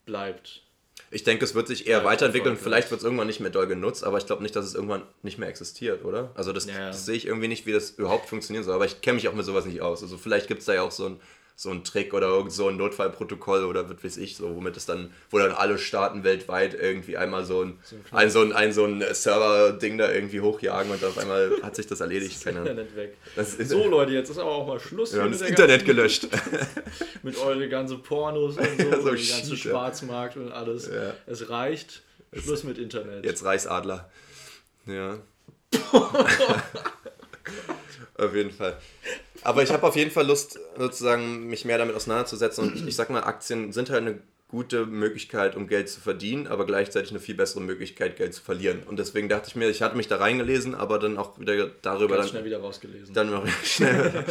bleibt. Ich denke, es wird sich eher Ja, weiterentwickeln. erfolgreich. Vielleicht wird es irgendwann nicht mehr doll genutzt, aber ich glaube nicht, dass es irgendwann nicht mehr existiert, oder? Also das, ja. das sehe ich irgendwie nicht, wie das überhaupt funktionieren soll. Aber ich kenne mich auch mit sowas nicht aus. Also vielleicht gibt es da ja auch so ein so ein Trick oder irgend so ein Notfallprotokoll oder was weiß ich, so womit es dann, wo dann alle Staaten weltweit irgendwie einmal so ein, So ein ein, so ein, ein, so ein Server-Ding da irgendwie hochjagen und auf einmal [LAUGHS] hat sich das erledigt. Das Keine. Internet weg. Das ist So Leute, jetzt ist aber auch mal Schluss wir haben das Internet [LAUGHS] ganzen- gelöscht. mit eure ganze Pornos und so, [LAUGHS] so und die ganze Shit, ja. Schwarzmarkt und alles. Ja. Es reicht. Schluss mit Internet. Jetzt Reichsadler. Ja. auf jeden Fall. Aber ich habe auf jeden Fall Lust, sozusagen, mich mehr damit auseinanderzusetzen. Und ich sag mal, Aktien sind halt eine gute Möglichkeit, um Geld zu verdienen, aber gleichzeitig eine viel bessere Möglichkeit, Geld zu verlieren. Und deswegen dachte ich mir, ich hatte mich da reingelesen, aber dann auch wieder darüber. Ganz dann, schnell wieder rausgelesen. Dann noch [LAUGHS] schnell.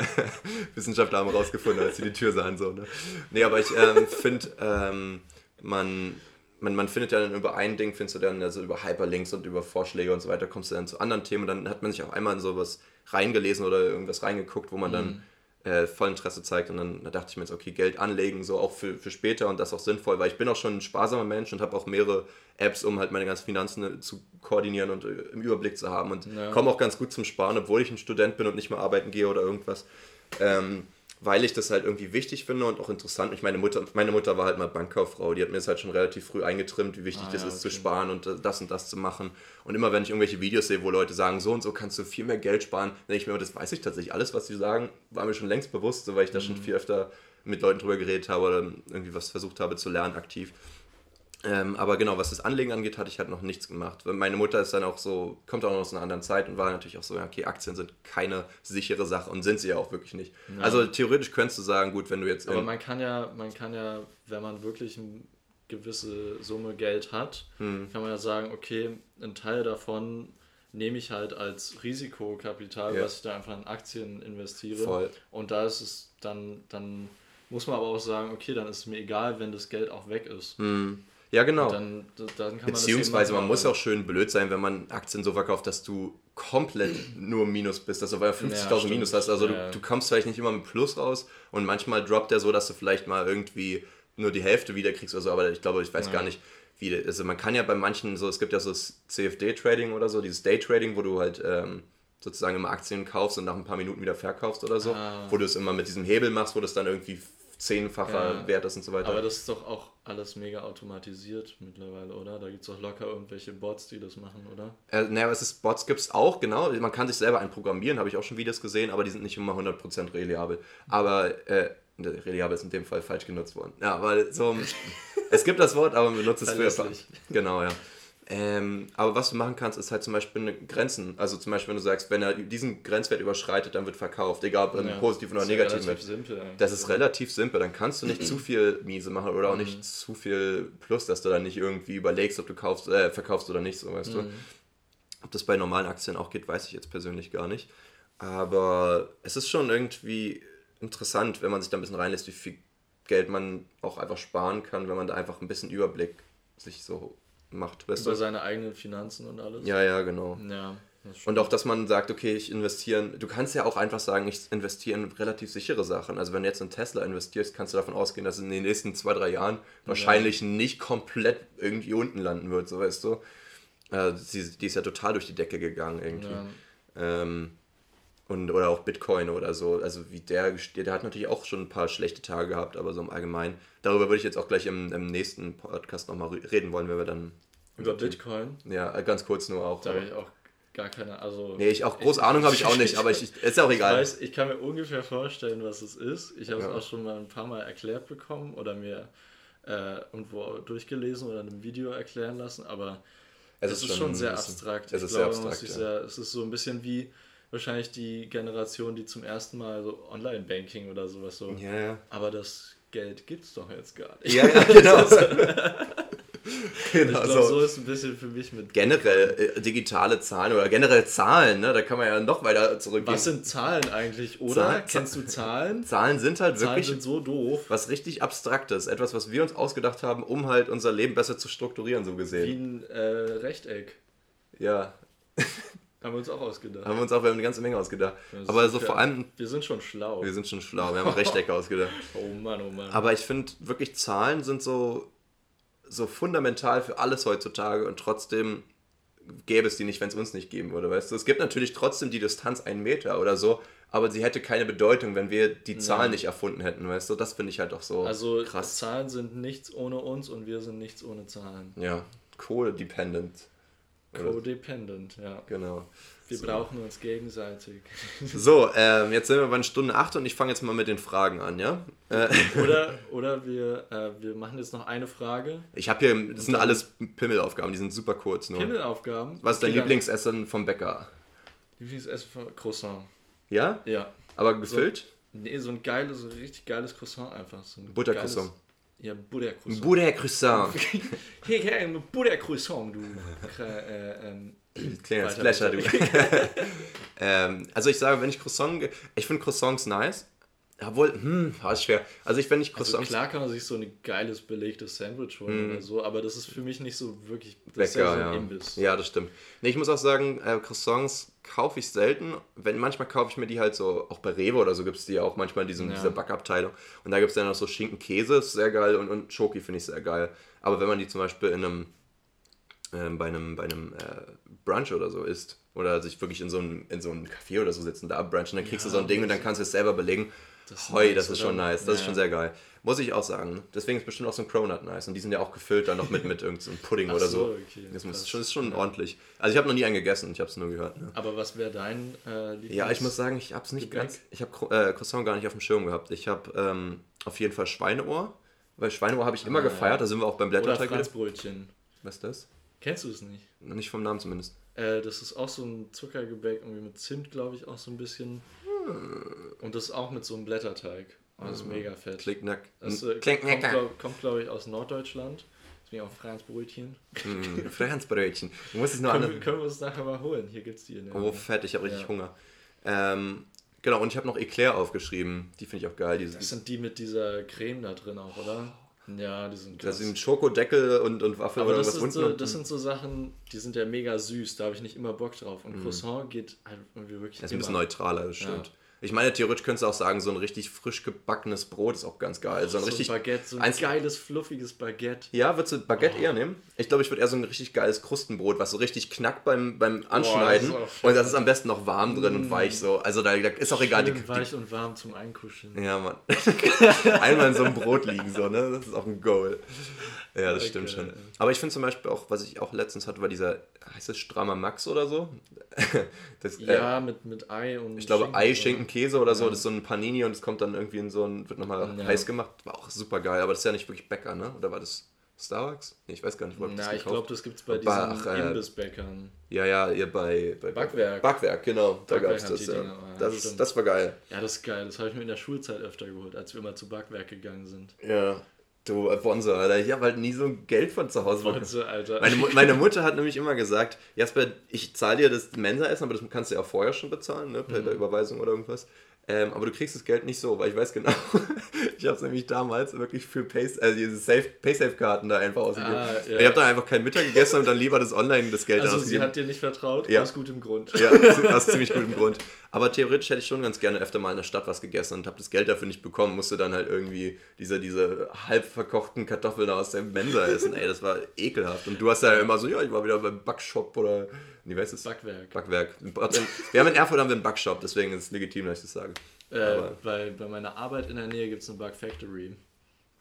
[LAUGHS] Wissenschaftler haben rausgefunden, als sie die Tür sahen. So, ne? Nee, aber ich ähm, finde, ähm, man, man, man findet ja dann über ein Ding, findest du dann also über Hyperlinks und über Vorschläge und so weiter, kommst du dann zu anderen Themen. Und dann hat man sich auch einmal in sowas reingelesen oder irgendwas reingeguckt, wo man dann äh, voll Interesse zeigt. Und dann da dachte ich mir jetzt, okay, Geld anlegen, so auch für, für später und das auch sinnvoll, weil ich bin auch schon ein sparsamer Mensch und habe auch mehrere Apps, um halt meine ganzen Finanzen äh, zu koordinieren und äh, im Überblick zu haben und Ja. komme auch ganz gut zum Sparen, obwohl ich ein Student bin und nicht mehr arbeiten gehe oder irgendwas. Ähm, weil ich das halt irgendwie wichtig finde und auch interessant. Ich meine Mutter, meine Mutter war halt mal Bankkauffrau, die hat mir das halt schon relativ früh eingetrimmt, wie wichtig Ah, das ja, ist zu okay. sparen und das und das zu machen. Und immer wenn ich irgendwelche Videos sehe, wo Leute sagen, so und so kannst du viel mehr Geld sparen, dann denke ich mir, das weiß ich tatsächlich. Alles, was sie sagen, war mir schon längst bewusst, so, weil ich da Mhm. schon viel öfter mit Leuten drüber geredet habe oder irgendwie was versucht habe zu lernen aktiv. Ähm, aber genau, was das Anlegen angeht, hatte ich halt noch nichts gemacht. Meine Mutter ist dann auch so, kommt auch noch aus einer anderen Zeit und war natürlich auch so, ja, okay, Aktien sind keine sichere Sache und sind sie ja auch wirklich nicht. Also theoretisch könntest du sagen, gut, wenn du jetzt. Aber man kann ja, man kann ja, wenn man wirklich eine gewisse Summe Geld hat, Hm. kann man ja sagen, okay, ein Teil davon nehme ich halt als Risikokapital, Ja. was ich da einfach in Aktien investiere. Voll. Und da ist es dann, dann muss man aber auch sagen, okay, dann ist es mir egal, wenn das Geld auch weg ist. Ja, genau. Dann, dann Beziehungsweise man muss machen. auch schön blöd sein, wenn man Aktien so verkauft, dass du komplett nur Minus bist, dass du bei 50.000 stimmt. Minus hast. Also Ja, ja. du, du kommst vielleicht nicht immer mit Plus raus und manchmal droppt der so, dass du vielleicht mal irgendwie nur die Hälfte wiederkriegst oder so, aber ich glaube, ich weiß gar nicht, wie, also man kann ja bei manchen so, es gibt ja so das CFD-Trading oder so, dieses Day-Trading, wo du halt ähm, sozusagen immer Aktien kaufst und nach ein paar Minuten wieder verkaufst oder so, Ah. wo du es immer mit diesem Hebel machst, wo das dann irgendwie zehnfacher Ja. wert ist und so weiter. Aber das ist doch auch alles mega automatisiert mittlerweile, oder? Da gibt es doch locker irgendwelche Bots, die das machen, oder? Äh, naja, es ist, Bots gibt es auch, genau. Man kann sich selber einprogrammieren, habe ich auch schon Videos gesehen, aber die sind nicht immer 100% reliabel. Aber, äh, reliabel ist in dem Fall falsch genutzt worden. Ja, weil so, [LAUGHS] es gibt das Wort, aber man benutzt es für. Genau, ja. Ähm, aber was du machen kannst, ist halt zum Beispiel eine Grenzen. Also zum Beispiel, wenn du sagst, wenn er diesen Grenzwert überschreitet, dann wird verkauft, egal ob Ja. positiven oder Ist ja negativen relativ eigentlich. Das ist relativ simpel. Dann kannst du nicht zu viel Miese machen oder auch Mhm. nicht zu viel Plus, dass du dann nicht irgendwie überlegst, ob du kaufst, äh, verkaufst oder nicht, so weißt Mhm. du. Ob das bei normalen Aktien auch geht, weiß ich jetzt persönlich gar nicht. Aber es ist schon irgendwie interessant, wenn man sich da ein bisschen reinlässt, wie viel Geld man auch einfach sparen kann, wenn man da einfach ein bisschen Überblick sich so macht. Weißt Über du? seine eigenen Finanzen und alles. Ja, ja, genau. Ja, Und auch, dass man sagt, okay, ich investiere, du kannst ja auch einfach sagen, ich investiere in relativ sichere Sachen. Also wenn du jetzt in Tesla investierst, kannst du davon ausgehen, dass es in den nächsten zwei, drei Jahren wahrscheinlich nicht komplett irgendwie unten landen wird, so weißt du. Äh, die, die ist ja total durch die Decke gegangen irgendwie. Ja. Ähm, und, oder auch Bitcoin oder so. Also wie der der hat natürlich auch schon ein paar schlechte Tage gehabt, aber so im Allgemeinen. Darüber würde ich jetzt auch gleich im, im nächsten Podcast nochmal reden wollen, wenn wir dann. Über Bitcoin, Ja, äh, ganz kurz nur auch. da habe ich auch gar keine, also... Nee, ich auch große Ahnung habe ich auch nicht, aber ich, ich, ist ja auch Ich egal. weiß, ich kann mir ungefähr vorstellen, was es ist. Ich habe Ja. es auch schon mal ein paar Mal erklärt bekommen oder mir äh, irgendwo durchgelesen oder in einem Video erklären lassen, aber Es es, ist schon sehr bisschen- abstrakt. es Ich ist sehr glaube, muss abstrakt, sich sehr, es ist so ein bisschen wie wahrscheinlich die Generation, die zum ersten Mal so Online-Banking oder sowas so. Ja, ja. Aber das Geld gibt's doch jetzt gar nicht. Ja, ja, [LAUGHS] [LAUGHS] genau. Ich genau glaube, so. so ist ein bisschen für mich mit. Generell äh, digitale Zahlen oder generell Zahlen, ne? da kann man ja noch weiter zurückgehen. Was sind Zahlen eigentlich, oder? Zahlen- Kennst du Zahlen? Zahlen sind halt Zahlen wirklich sind so doof. was richtig Abstraktes, etwas, was wir uns ausgedacht haben, um halt unser Leben besser zu strukturieren, so Wie gesehen. ein äh, Rechteck. Ja, Haben wir uns auch ausgedacht. haben wir uns auch, wir haben eine ganze Menge ausgedacht. Das Aber so ja- vor allem, Wir sind schon schlau. wir sind schon schlau, wir haben Rechtecke [LAUGHS] ausgedacht. Oh Mann, oh Mann. Aber ich finde wirklich, Zahlen sind so, so fundamental für alles heutzutage und trotzdem gäbe es die nicht, wenn es uns nicht geben würde, weißt du? Es gibt natürlich trotzdem die Distanz einen Meter oder so, aber sie hätte keine Bedeutung, wenn wir die Zahlen nicht erfunden hätten, weißt du? Das finde ich halt auch so also krass. Zahlen sind nichts ohne uns und wir sind nichts ohne Zahlen. Ja, Kohle-dependent. Oder- Codependent, ja. Genau. Wir So. brauchen uns gegenseitig. [LAUGHS] So, ähm, jetzt sind wir bei Stunde 8 und ich fange jetzt mal mit den Fragen an, ja? Äh, Oder, [LAUGHS] oder wir, äh, wir machen jetzt noch eine Frage. ich habe hier, das sind alles Pimmelaufgaben, die sind super kurz nur. Pimmelaufgaben. Was ist dein Lieblingsessen vom Bäcker? Lieblingsessen von Croissant. Ja? Ja. Aber gefüllt? Nee, so ein geiles, so richtig geiles Croissant einfach. So ein Buttercroissant. Ja, Buddha Croissant. Buddha Croissant. [LAUGHS] hey, hey, Buddha Croissant, du. Äh, ähm, [CLEARS THROAT] Kleiner Splasher, du. [LAUGHS] [LAUGHS] ähm, also ich sage, wenn ich Croissant... Ich finde Croissants nice. Obwohl, hm, war ist schwer. Also ich, wenn ich Also Croissants... klar kann man sich so ein geiles belegtes Sandwich holen oder so, aber das ist für mich nicht so wirklich. Das ist Lecker, ja so ein ja. Imbiss. Ja, das stimmt. Nee, ich muss auch sagen, äh, Croissants kaufe ich selten. Wenn, manchmal kaufe ich mir die halt so, auch bei Rewe oder so gibt es die ja auch manchmal in diesem, Ja. dieser Backabteilung. Und da gibt es dann noch so Schinken-Käse, ist sehr geil und, und Schoki finde ich sehr geil. Aber wenn man die zum Beispiel in einem, ähm, bei einem, bei einem äh, Brunch oder so isst oder sich wirklich in so einem, in so einem Café oder so sitzen, da brunchen, dann kriegst Ja, du so ein Ding und dann kannst du es selber belegen. Das ist nice, das ist schon oder? nice, das ist Ja. schon sehr geil. Muss ich auch sagen. Deswegen ist bestimmt auch so ein Cronut nice. Und die sind ja auch gefüllt dann noch mit, mit irgendeinem Pudding Ach oder so, so. okay, das muss, schon, ist schon ordentlich. Also ich habe noch nie einen gegessen, ich habe es nur gehört. Ne? Aber was wäre dein äh, Lieblings Ja, ich muss sagen, ich habe es nicht Gebäck? ganz. Ich habe äh, Croissant gar nicht auf dem Schirm gehabt. Ich habe ähm, auf jeden Fall Schweineohr. Weil Schweineohr habe ich immer Ah, gefeiert, ja. da sind wir auch beim Oder Blätterteig. wieder. Franzbrötchen. Was ist das? Kennst du es nicht? Nicht vom Namen zumindest. Äh, das ist auch so ein Zuckergebäck, irgendwie mit Zimt, glaube ich, auch so ein bisschen. Und das auch mit so einem Blätterteig. Das ist mega fett. Klicknack. Das äh, Klingt kommt, lecker. glaub, glaube ich, aus Norddeutschland. Deswegen auch Franzbrötchen. Mm, Franzbrötchen. Du musst es nur Können, wir- können wir uns nachher mal holen. Hier gibt's die in der Oh, fett, ich habe richtig Ja. Hunger. Ähm, genau, und ich habe noch Eclair aufgeschrieben. Die finde ich auch geil. Diese, Das sind die mit dieser Creme da drin auch, oder? Ja, die sind das krass. sind Schokodeckel und, und Waffel Aber oder das was so, das sind so Sachen, die sind ja mega süß, da habe ich nicht immer Bock drauf. Und Croissant geht halt irgendwie wirklich. Das ist ein bisschen immer. neutraler, das stimmt. Ich meine, theoretisch könntest du auch sagen, so ein richtig frisch gebackenes Brot ist auch ganz geil. So ein So richtig. ein Baguette, so ein eins- geiles, fluffiges Baguette. Ja, würdest du Baguette eher nehmen? Ich glaube, ich würde eher so ein richtig geiles Krustenbrot, was so richtig knackt beim, beim Anschneiden. auch fett. und das ist am besten noch warm drin und weich so. Also da, da ist auch egal. Die, Schön die, weich und warm zum Einkuscheln. ja, Mann. [LAUGHS] Einmal in so einem Brot liegen, so, ne? Das ist auch ein Goal. Ja, das stimmt schon. Aber ich finde zum Beispiel auch, was ich auch letztens hatte, war dieser, heißt es Strammer Max oder so? [LAUGHS] Das, äh, Ja, mit, mit Ei und Ich glaube, Schinken, Ei, oder? Schinken, Käse oder so, Ja. das ist so ein Panini und es kommt dann irgendwie in so ein, wird nochmal Ja. heiß gemacht. War auch super geil, aber das ist ja nicht wirklich Bäcker, ne? Oder war das Starbucks? Nee, ich weiß gar nicht, wo Na, das ich glaube, das gibt's bei Bei- diesen ach, äh, Imbissbäckern. Ja, ja, ihr bei, bei Backwerk. Backwerk, genau. Da Backwerk gab's das, ja. Dinger, ja, Das, ist, das war geil. Ja, das ist geil. Das habe ich mir in der Schulzeit öfter geholt, als wir immer zu Backwerk gegangen sind. Ja. Du, äh, Bonzo, Alter. Ich habe halt nie so Geld von zu Hause bekommen. So, Alter. Meine, meine Mutter hat nämlich immer gesagt, Jasper, ich zahle dir das Mensa-Essen, aber das kannst du ja auch vorher schon bezahlen, ne, Mhm. per per Überweisung oder irgendwas. Ähm, aber du kriegst das Geld nicht so, weil ich weiß genau, [LAUGHS] ich habe es nämlich damals wirklich für Pay, also diese Safe, Paysafe-Karten da einfach ausgegeben. Ah, ja. Ich habe dann einfach kein Mittag gegessen und dann lieber das online das Geld also dann sie ausgegeben. hat dir nicht vertraut, Ja. aus gutem Grund. Ja, aus ziemlich gutem Grund. Aber theoretisch hätte ich schon ganz gerne öfter mal in der Stadt was gegessen und habe das Geld dafür nicht bekommen. Musste dann halt irgendwie diese, diese halb verkochten Kartoffeln aus der Mensa essen. Ey, das war ekelhaft. Und du hast ja immer so, ja, ich war wieder beim Backshop oder, wie heißt es? Backwerk. Backwerk. Wir haben in Erfurt haben wir einen Backshop, deswegen ist es legitim, dass ich das sage. Äh, bei, bei meiner Arbeit in der Nähe gibt es eine Bug Factory.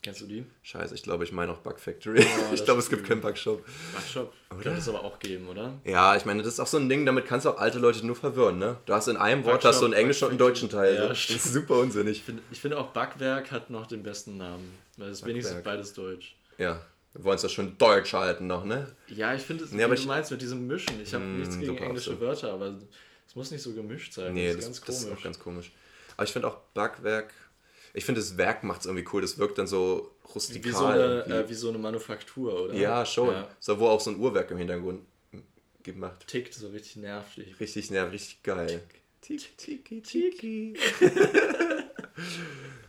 Kennst du die? Scheiße, ich glaube, ich meine auch Back Factory. Oh, [LAUGHS] ich glaube, ist es gibt keinen Backshop. Backshop könnte es aber auch geben, oder? Ja, ich meine, das ist auch so ein Ding, damit kannst du auch alte Leute nur verwirren, ne? Du hast in einem Wort Backshop, hast du einen englischen und einen deutschen Teil. Ja, das ist super unsinnig. Ich finde find auch Backwerk hat noch den besten Namen. Weil es wenigstens Backwerk. beides deutsch. Ja, wir wollen es doch schon deutsch halten noch, ne? Ja, ich finde es, Nee, wie aber du ich- meinst mit diesem Mischen. Ich habe Mm, nichts gegen englische so. Wörter, aber es muss nicht so gemischt sein. Nee, das das, ist ganz das ist komisch. auch ganz komisch. Aber ich finde auch Backwerk, ich finde das Werk macht es irgendwie cool, das wirkt dann so rustikal. wie, so eine, äh, wie so eine Manufaktur, oder? ja, schon. Ja, So, wo auch so ein Uhrwerk im Hintergrund gemacht. tickt so richtig nervig. Richtig, ja, richtig geil. Tiki, tiki, tiki.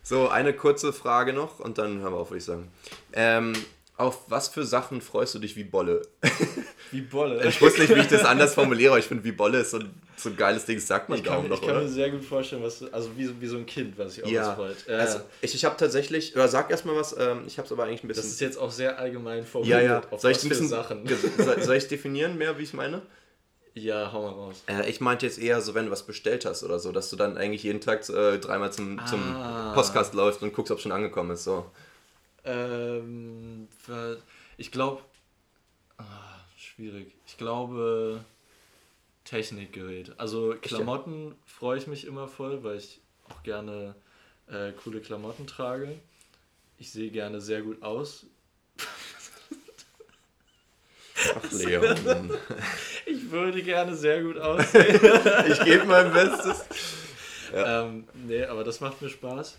so, eine kurze Frage noch und dann hören wir auf, würde ich sagen. Ähm, auf was für Sachen freust du dich wie Bolle? [LAUGHS] Wie Bolle. Ich wusste nicht, wie ich das anders formuliere, aber ich finde, wie Bolle ist so ein, so ein geiles Ding, das sagt man Ich kaum noch, ich kann oder? mir sehr gut vorstellen, was also wie, so- wie so ein Kind, was sich auch Ja, freut. Äh, also ich, ich habe tatsächlich, oder sag erstmal was, ähm, ich habe es aber eigentlich ein das bisschen. ist jetzt auch sehr allgemein ja, formuliert. ja. Auf Soll ich was ein für. Sachen. Soll, soll ich definieren mehr, wie ich meine? Ja, hau mal raus. Äh, ich meinte jetzt eher so, wenn du was bestellt hast oder so, dass du dann eigentlich jeden Tag äh, dreimal zum, zum Ah. Postkast läufst und guckst, ob schon angekommen ist. So. Ähm, ich glaube, ah, schwierig. Ich glaube Technikgerät. Also Klamotten freue ich mich immer voll, weil ich auch gerne äh, coole Klamotten trage. Ich sehe gerne sehr gut aus. Ach, [LAUGHS] Leon. [LAUGHS] Ich würde gerne sehr gut aussehen. [LAUGHS] ich gebe mein Bestes. ähm, nee, aber das macht mir Spaß.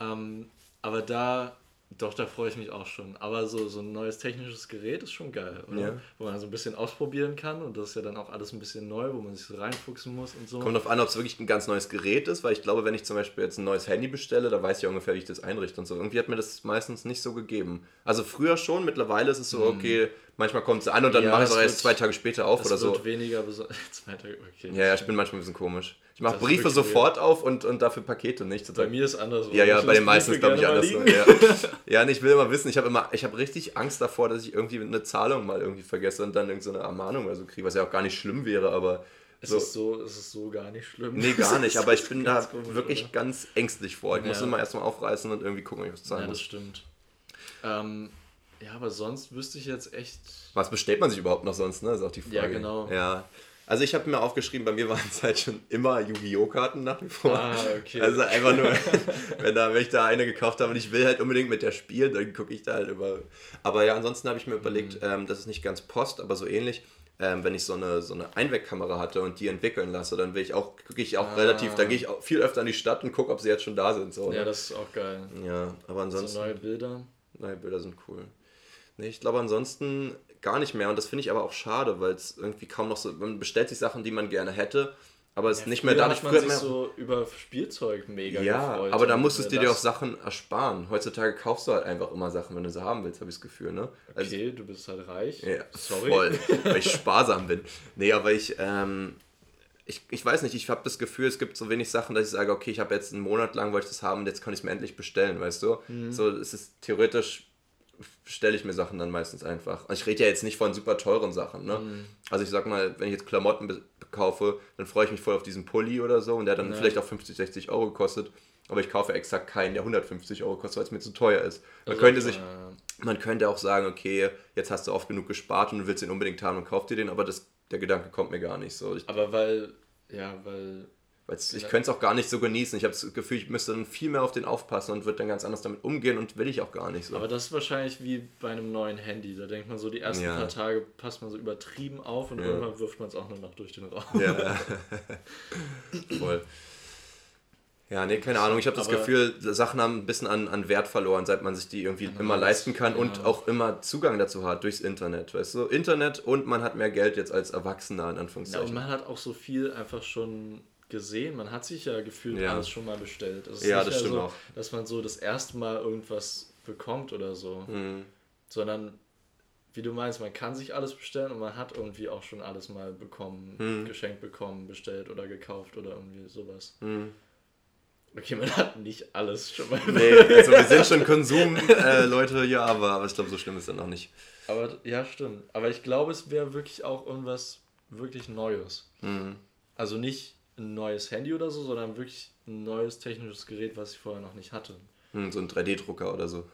Ähm, aber da Doch, da freue ich mich auch schon. Aber so, so ein neues technisches Gerät ist schon geil, oder? Ja. Wo man so ein bisschen ausprobieren kann und das ist ja dann auch alles ein bisschen neu, wo man sich so reinfuchsen muss und so. Kommt darauf an, ob es wirklich ein ganz neues Gerät ist, weil ich glaube, wenn ich zum Beispiel jetzt ein neues Handy bestelle, da weiß ich ja ungefähr, wie ich das einrichte und so. Irgendwie hat mir das meistens nicht so gegeben. Also früher schon, mittlerweile ist es so, mhm. okay, manchmal kommt es an und dann ja, mache ich es erst zwei Tage später auf oder so. wird weniger, [LAUGHS] zwei Tage, okay. Ja, ja, ich bin manchmal ein bisschen komisch. Ich mache Briefe sofort auf und, und dafür Pakete nicht. Bei mir ist anders. Ja, ja, bei den meisten ist glaube ich anders. So. Ja. ja, und ich will immer wissen, ich habe immer, ich habe richtig Angst davor, dass ich irgendwie eine Zahlung mal irgendwie vergesse und dann irgendeine so Ermahnung oder so kriege, was ja auch gar nicht schlimm wäre, aber. Es, so. ist so, es ist so gar nicht schlimm. Nee, gar [LAUGHS] nicht, aber ich bin da komisch, wirklich oder? ganz ängstlich vor. Ich ja. muss immer erstmal aufreißen und irgendwie gucken, ob ich was zahlen Ja, das stimmt. Ähm, ja, aber sonst wüsste ich jetzt echt. Was bestellt man sich überhaupt noch sonst, ne? ist auch die Frage. Ja, genau. Ja. Also ich habe mir aufgeschrieben, bei mir waren es halt schon immer Yu-Gi-Oh! Karten nach wie vor. Ah, okay. Also einfach nur, [LAUGHS] wenn, da, wenn ich da eine gekauft habe und ich will halt unbedingt mit der spielen, dann gucke ich da halt über. Aber ja, ansonsten habe ich mir überlegt, mhm. ähm, das ist nicht ganz Post, aber so ähnlich. Ähm, wenn ich so eine, so eine Einwegkamera hatte und die entwickeln lasse, dann will ich auch, gucke ich auch ah. relativ, dann gehe ich auch viel öfter in die Stadt und gucke, ob sie jetzt schon da sind. So, ja, ne? das ist auch geil. Ja, aber ansonsten. So neue Bilder. Neue Bilder sind cool. Nee, ich glaube ansonsten gar nicht mehr. Und das finde ich aber auch schade, weil es irgendwie kaum noch so. Man bestellt sich Sachen, die man gerne hätte, aber es ja, nicht mehr dadurch. Man sich mehr, so über Spielzeug mega Ja, gefreut aber da musstest du dir auch Sachen ersparen. Heutzutage kaufst du halt einfach immer Sachen, wenn du sie haben willst, habe ich das Gefühl, ne? Also, okay, du bist halt reich. Ja, Sorry. Voll, [LAUGHS] weil ich sparsam bin. Nee, aber ich. Ähm, ich, ich weiß nicht, ich habe das Gefühl, es gibt so wenig Sachen, dass ich sage, okay, ich habe jetzt einen Monat lang, wollte ich das haben und jetzt kann ich es mir endlich bestellen, weißt du? Mhm. So, es ist theoretisch stelle ich mir Sachen dann meistens einfach. Also ich rede ja jetzt nicht von super teuren Sachen. Ne? Mhm. Also ich sag mal, wenn ich jetzt Klamotten kaufe, dann freue ich mich voll auf diesen Pulli oder so und der hat dann ja. vielleicht auch 50, 60 Euro gekostet. Aber ich kaufe exakt keinen, der 150 Euro kostet, weil es mir zu teuer ist. Man, also, könnte sich, äh, man könnte auch sagen, okay, jetzt hast du oft genug gespart und du willst den unbedingt haben und kauf dir den, aber das, der Gedanke kommt mir gar nicht so. Ich, aber weil, ja, weil ich könnte es auch gar nicht so genießen. Ich habe das Gefühl, ich müsste dann viel mehr auf den aufpassen und würde dann ganz anders damit umgehen und will ich auch gar nicht so. Aber das ist wahrscheinlich wie bei einem neuen Handy. Da denkt man so, die ersten ja. paar Tage passt man so übertrieben auf und ja. irgendwann wirft man es auch nur noch durch den Raum. Ja, [LAUGHS] voll. Ja, nee, keine Ahnung. Ich habe das Gefühl, Sachen haben ein bisschen an, an Wert verloren, seit man sich die irgendwie immer leisten kann ja. und auch immer Zugang dazu hat durchs Internet. Weißt du, Internet und man hat mehr Geld jetzt als Erwachsener, in Anführungszeichen. Ja, und man hat auch so viel einfach schon gesehen. Man hat sich ja gefühlt ja. alles schon mal bestellt. Also ja, das stimmt so, auch. Dass man so das erste Mal irgendwas bekommt oder so. Mhm. Sondern, wie du meinst, man kann sich alles bestellen und man hat irgendwie auch schon alles mal bekommen, mhm. geschenkt bekommen, bestellt oder gekauft oder irgendwie sowas. Mhm. Okay, man hat nicht alles schon mal. Nee, [LAUGHS] also wir sind schon Konsum-Leute, äh, ja, aber, aber ich glaube, so schlimm ist dann noch nicht. Aber ja, stimmt. Aber ich glaube, es wäre wirklich auch irgendwas wirklich Neues. Mhm. Also nicht ein neues Handy oder so, sondern wirklich ein neues technisches Gerät, was ich vorher noch nicht hatte. Hm, so ein 3D-Drucker oder so.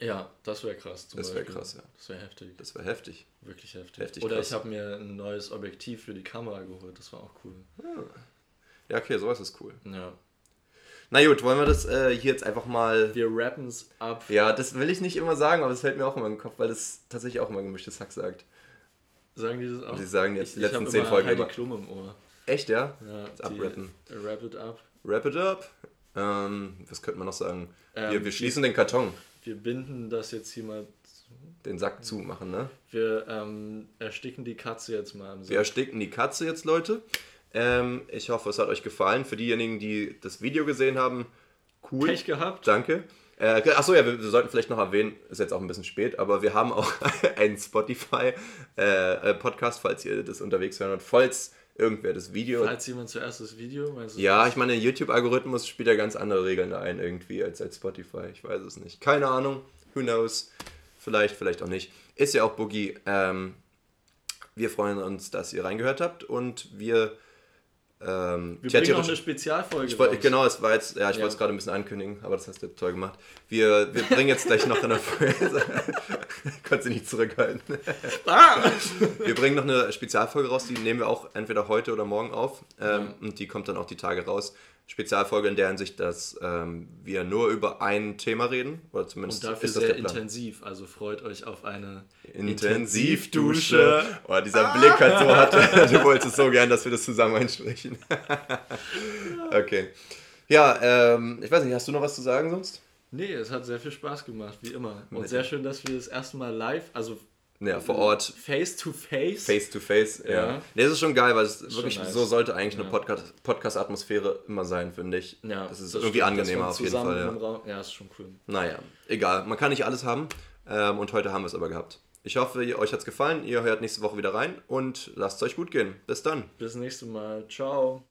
Ja, das wäre krass. das wäre krass, ja. Das wäre heftig. Das wäre heftig. Wirklich heftig. heftig oder krass. ich habe mir ein neues Objektiv für die Kamera geholt, das war auch cool. Ah. Ja, okay, sowas ist cool. Ja. Na gut, wollen wir das äh, hier jetzt einfach mal. Wir rappen es ab. Ja, das will ich nicht immer sagen, aber es fällt mir auch immer im Kopf, weil das tatsächlich auch immer gemischtes Hack sagt. Sagen die das auch? Und sie sagen jetzt ich, die letzten zehn Folgen. Heidi Klum im Ohr. Echt, ja? Ja, das abrappen. Wrap it up. Wrap it up? Ähm, was könnte man noch sagen? Ähm, wir, wir schließen wir, den Karton. Wir binden das jetzt hier mal den Sack zumachen, ne? Wir ähm, ersticken die Katze jetzt mal. Wir ersticken die Katze jetzt, Leute. Ähm, ich hoffe, es hat euch gefallen. Für diejenigen, die das Video gesehen haben, cool. Pech gehabt. Danke. Äh, achso, ja, wir, wir, sollten vielleicht noch erwähnen, ist jetzt auch ein bisschen spät, aber wir haben auch [LAUGHS] einen Spotify-Podcast, äh, falls ihr das unterwegs hören wollt. Falls irgendwer das Video. Falls jemand zuerst das Video? Ja, ich meine, der YouTube-Algorithmus spielt ja ganz andere Regeln da ein irgendwie als, als Spotify. Ich weiß es nicht. Keine Ahnung. Who knows? Vielleicht, vielleicht auch nicht. Ist ja auch Boogie. Ähm, wir freuen uns, dass ihr reingehört habt und wir ähm, wir bringen noch eine Spezialfolge. Ich wollt, genau, es war jetzt, ja, ich ja. wollte es gerade ein bisschen ankündigen, aber das hast du toll gemacht. Wir, wir bringen jetzt gleich noch eine Folge. [LAUGHS] Konntest du nicht zurückhalten. Ah! wir bringen noch eine Spezialfolge raus, die nehmen wir auch entweder heute oder morgen auf. Ähm, ja. Und die kommt dann auch die Tage raus. Spezialfolge in der Hinsicht, dass ähm, wir nur über ein Thema reden. Oder zumindest Und dafür ist das sehr intensiv. Also freut euch auf eine Intensivdusche. Oh, dieser ah. Blick hat so hat. [LAUGHS] Du wolltest so gern, dass wir das zusammen einsprechen. [LAUGHS] okay. Ja, ähm, ich weiß nicht, hast du noch was zu sagen sonst? Nee, es hat sehr viel Spaß gemacht, wie immer. Und sehr schön, dass wir das erste Mal live, also ja, vor Ort. Face to face. Face to face, ja. ja. Nee, das ist schon geil, weil es wirklich nice. so sollte eigentlich ja. eine Podcast-Atmosphäre Podcast immer sein, finde ich. Ja, das ist das irgendwie stimmt, angenehmer auf jeden Fall. Ja. ja, ist schon cool. Naja, egal. Man kann nicht alles haben. Ähm, und heute haben wir es aber gehabt. Ich hoffe, euch hat es gefallen. Ihr hört nächste Woche wieder rein und lasst es euch gut gehen. Bis dann. Bis nächste Mal. Ciao.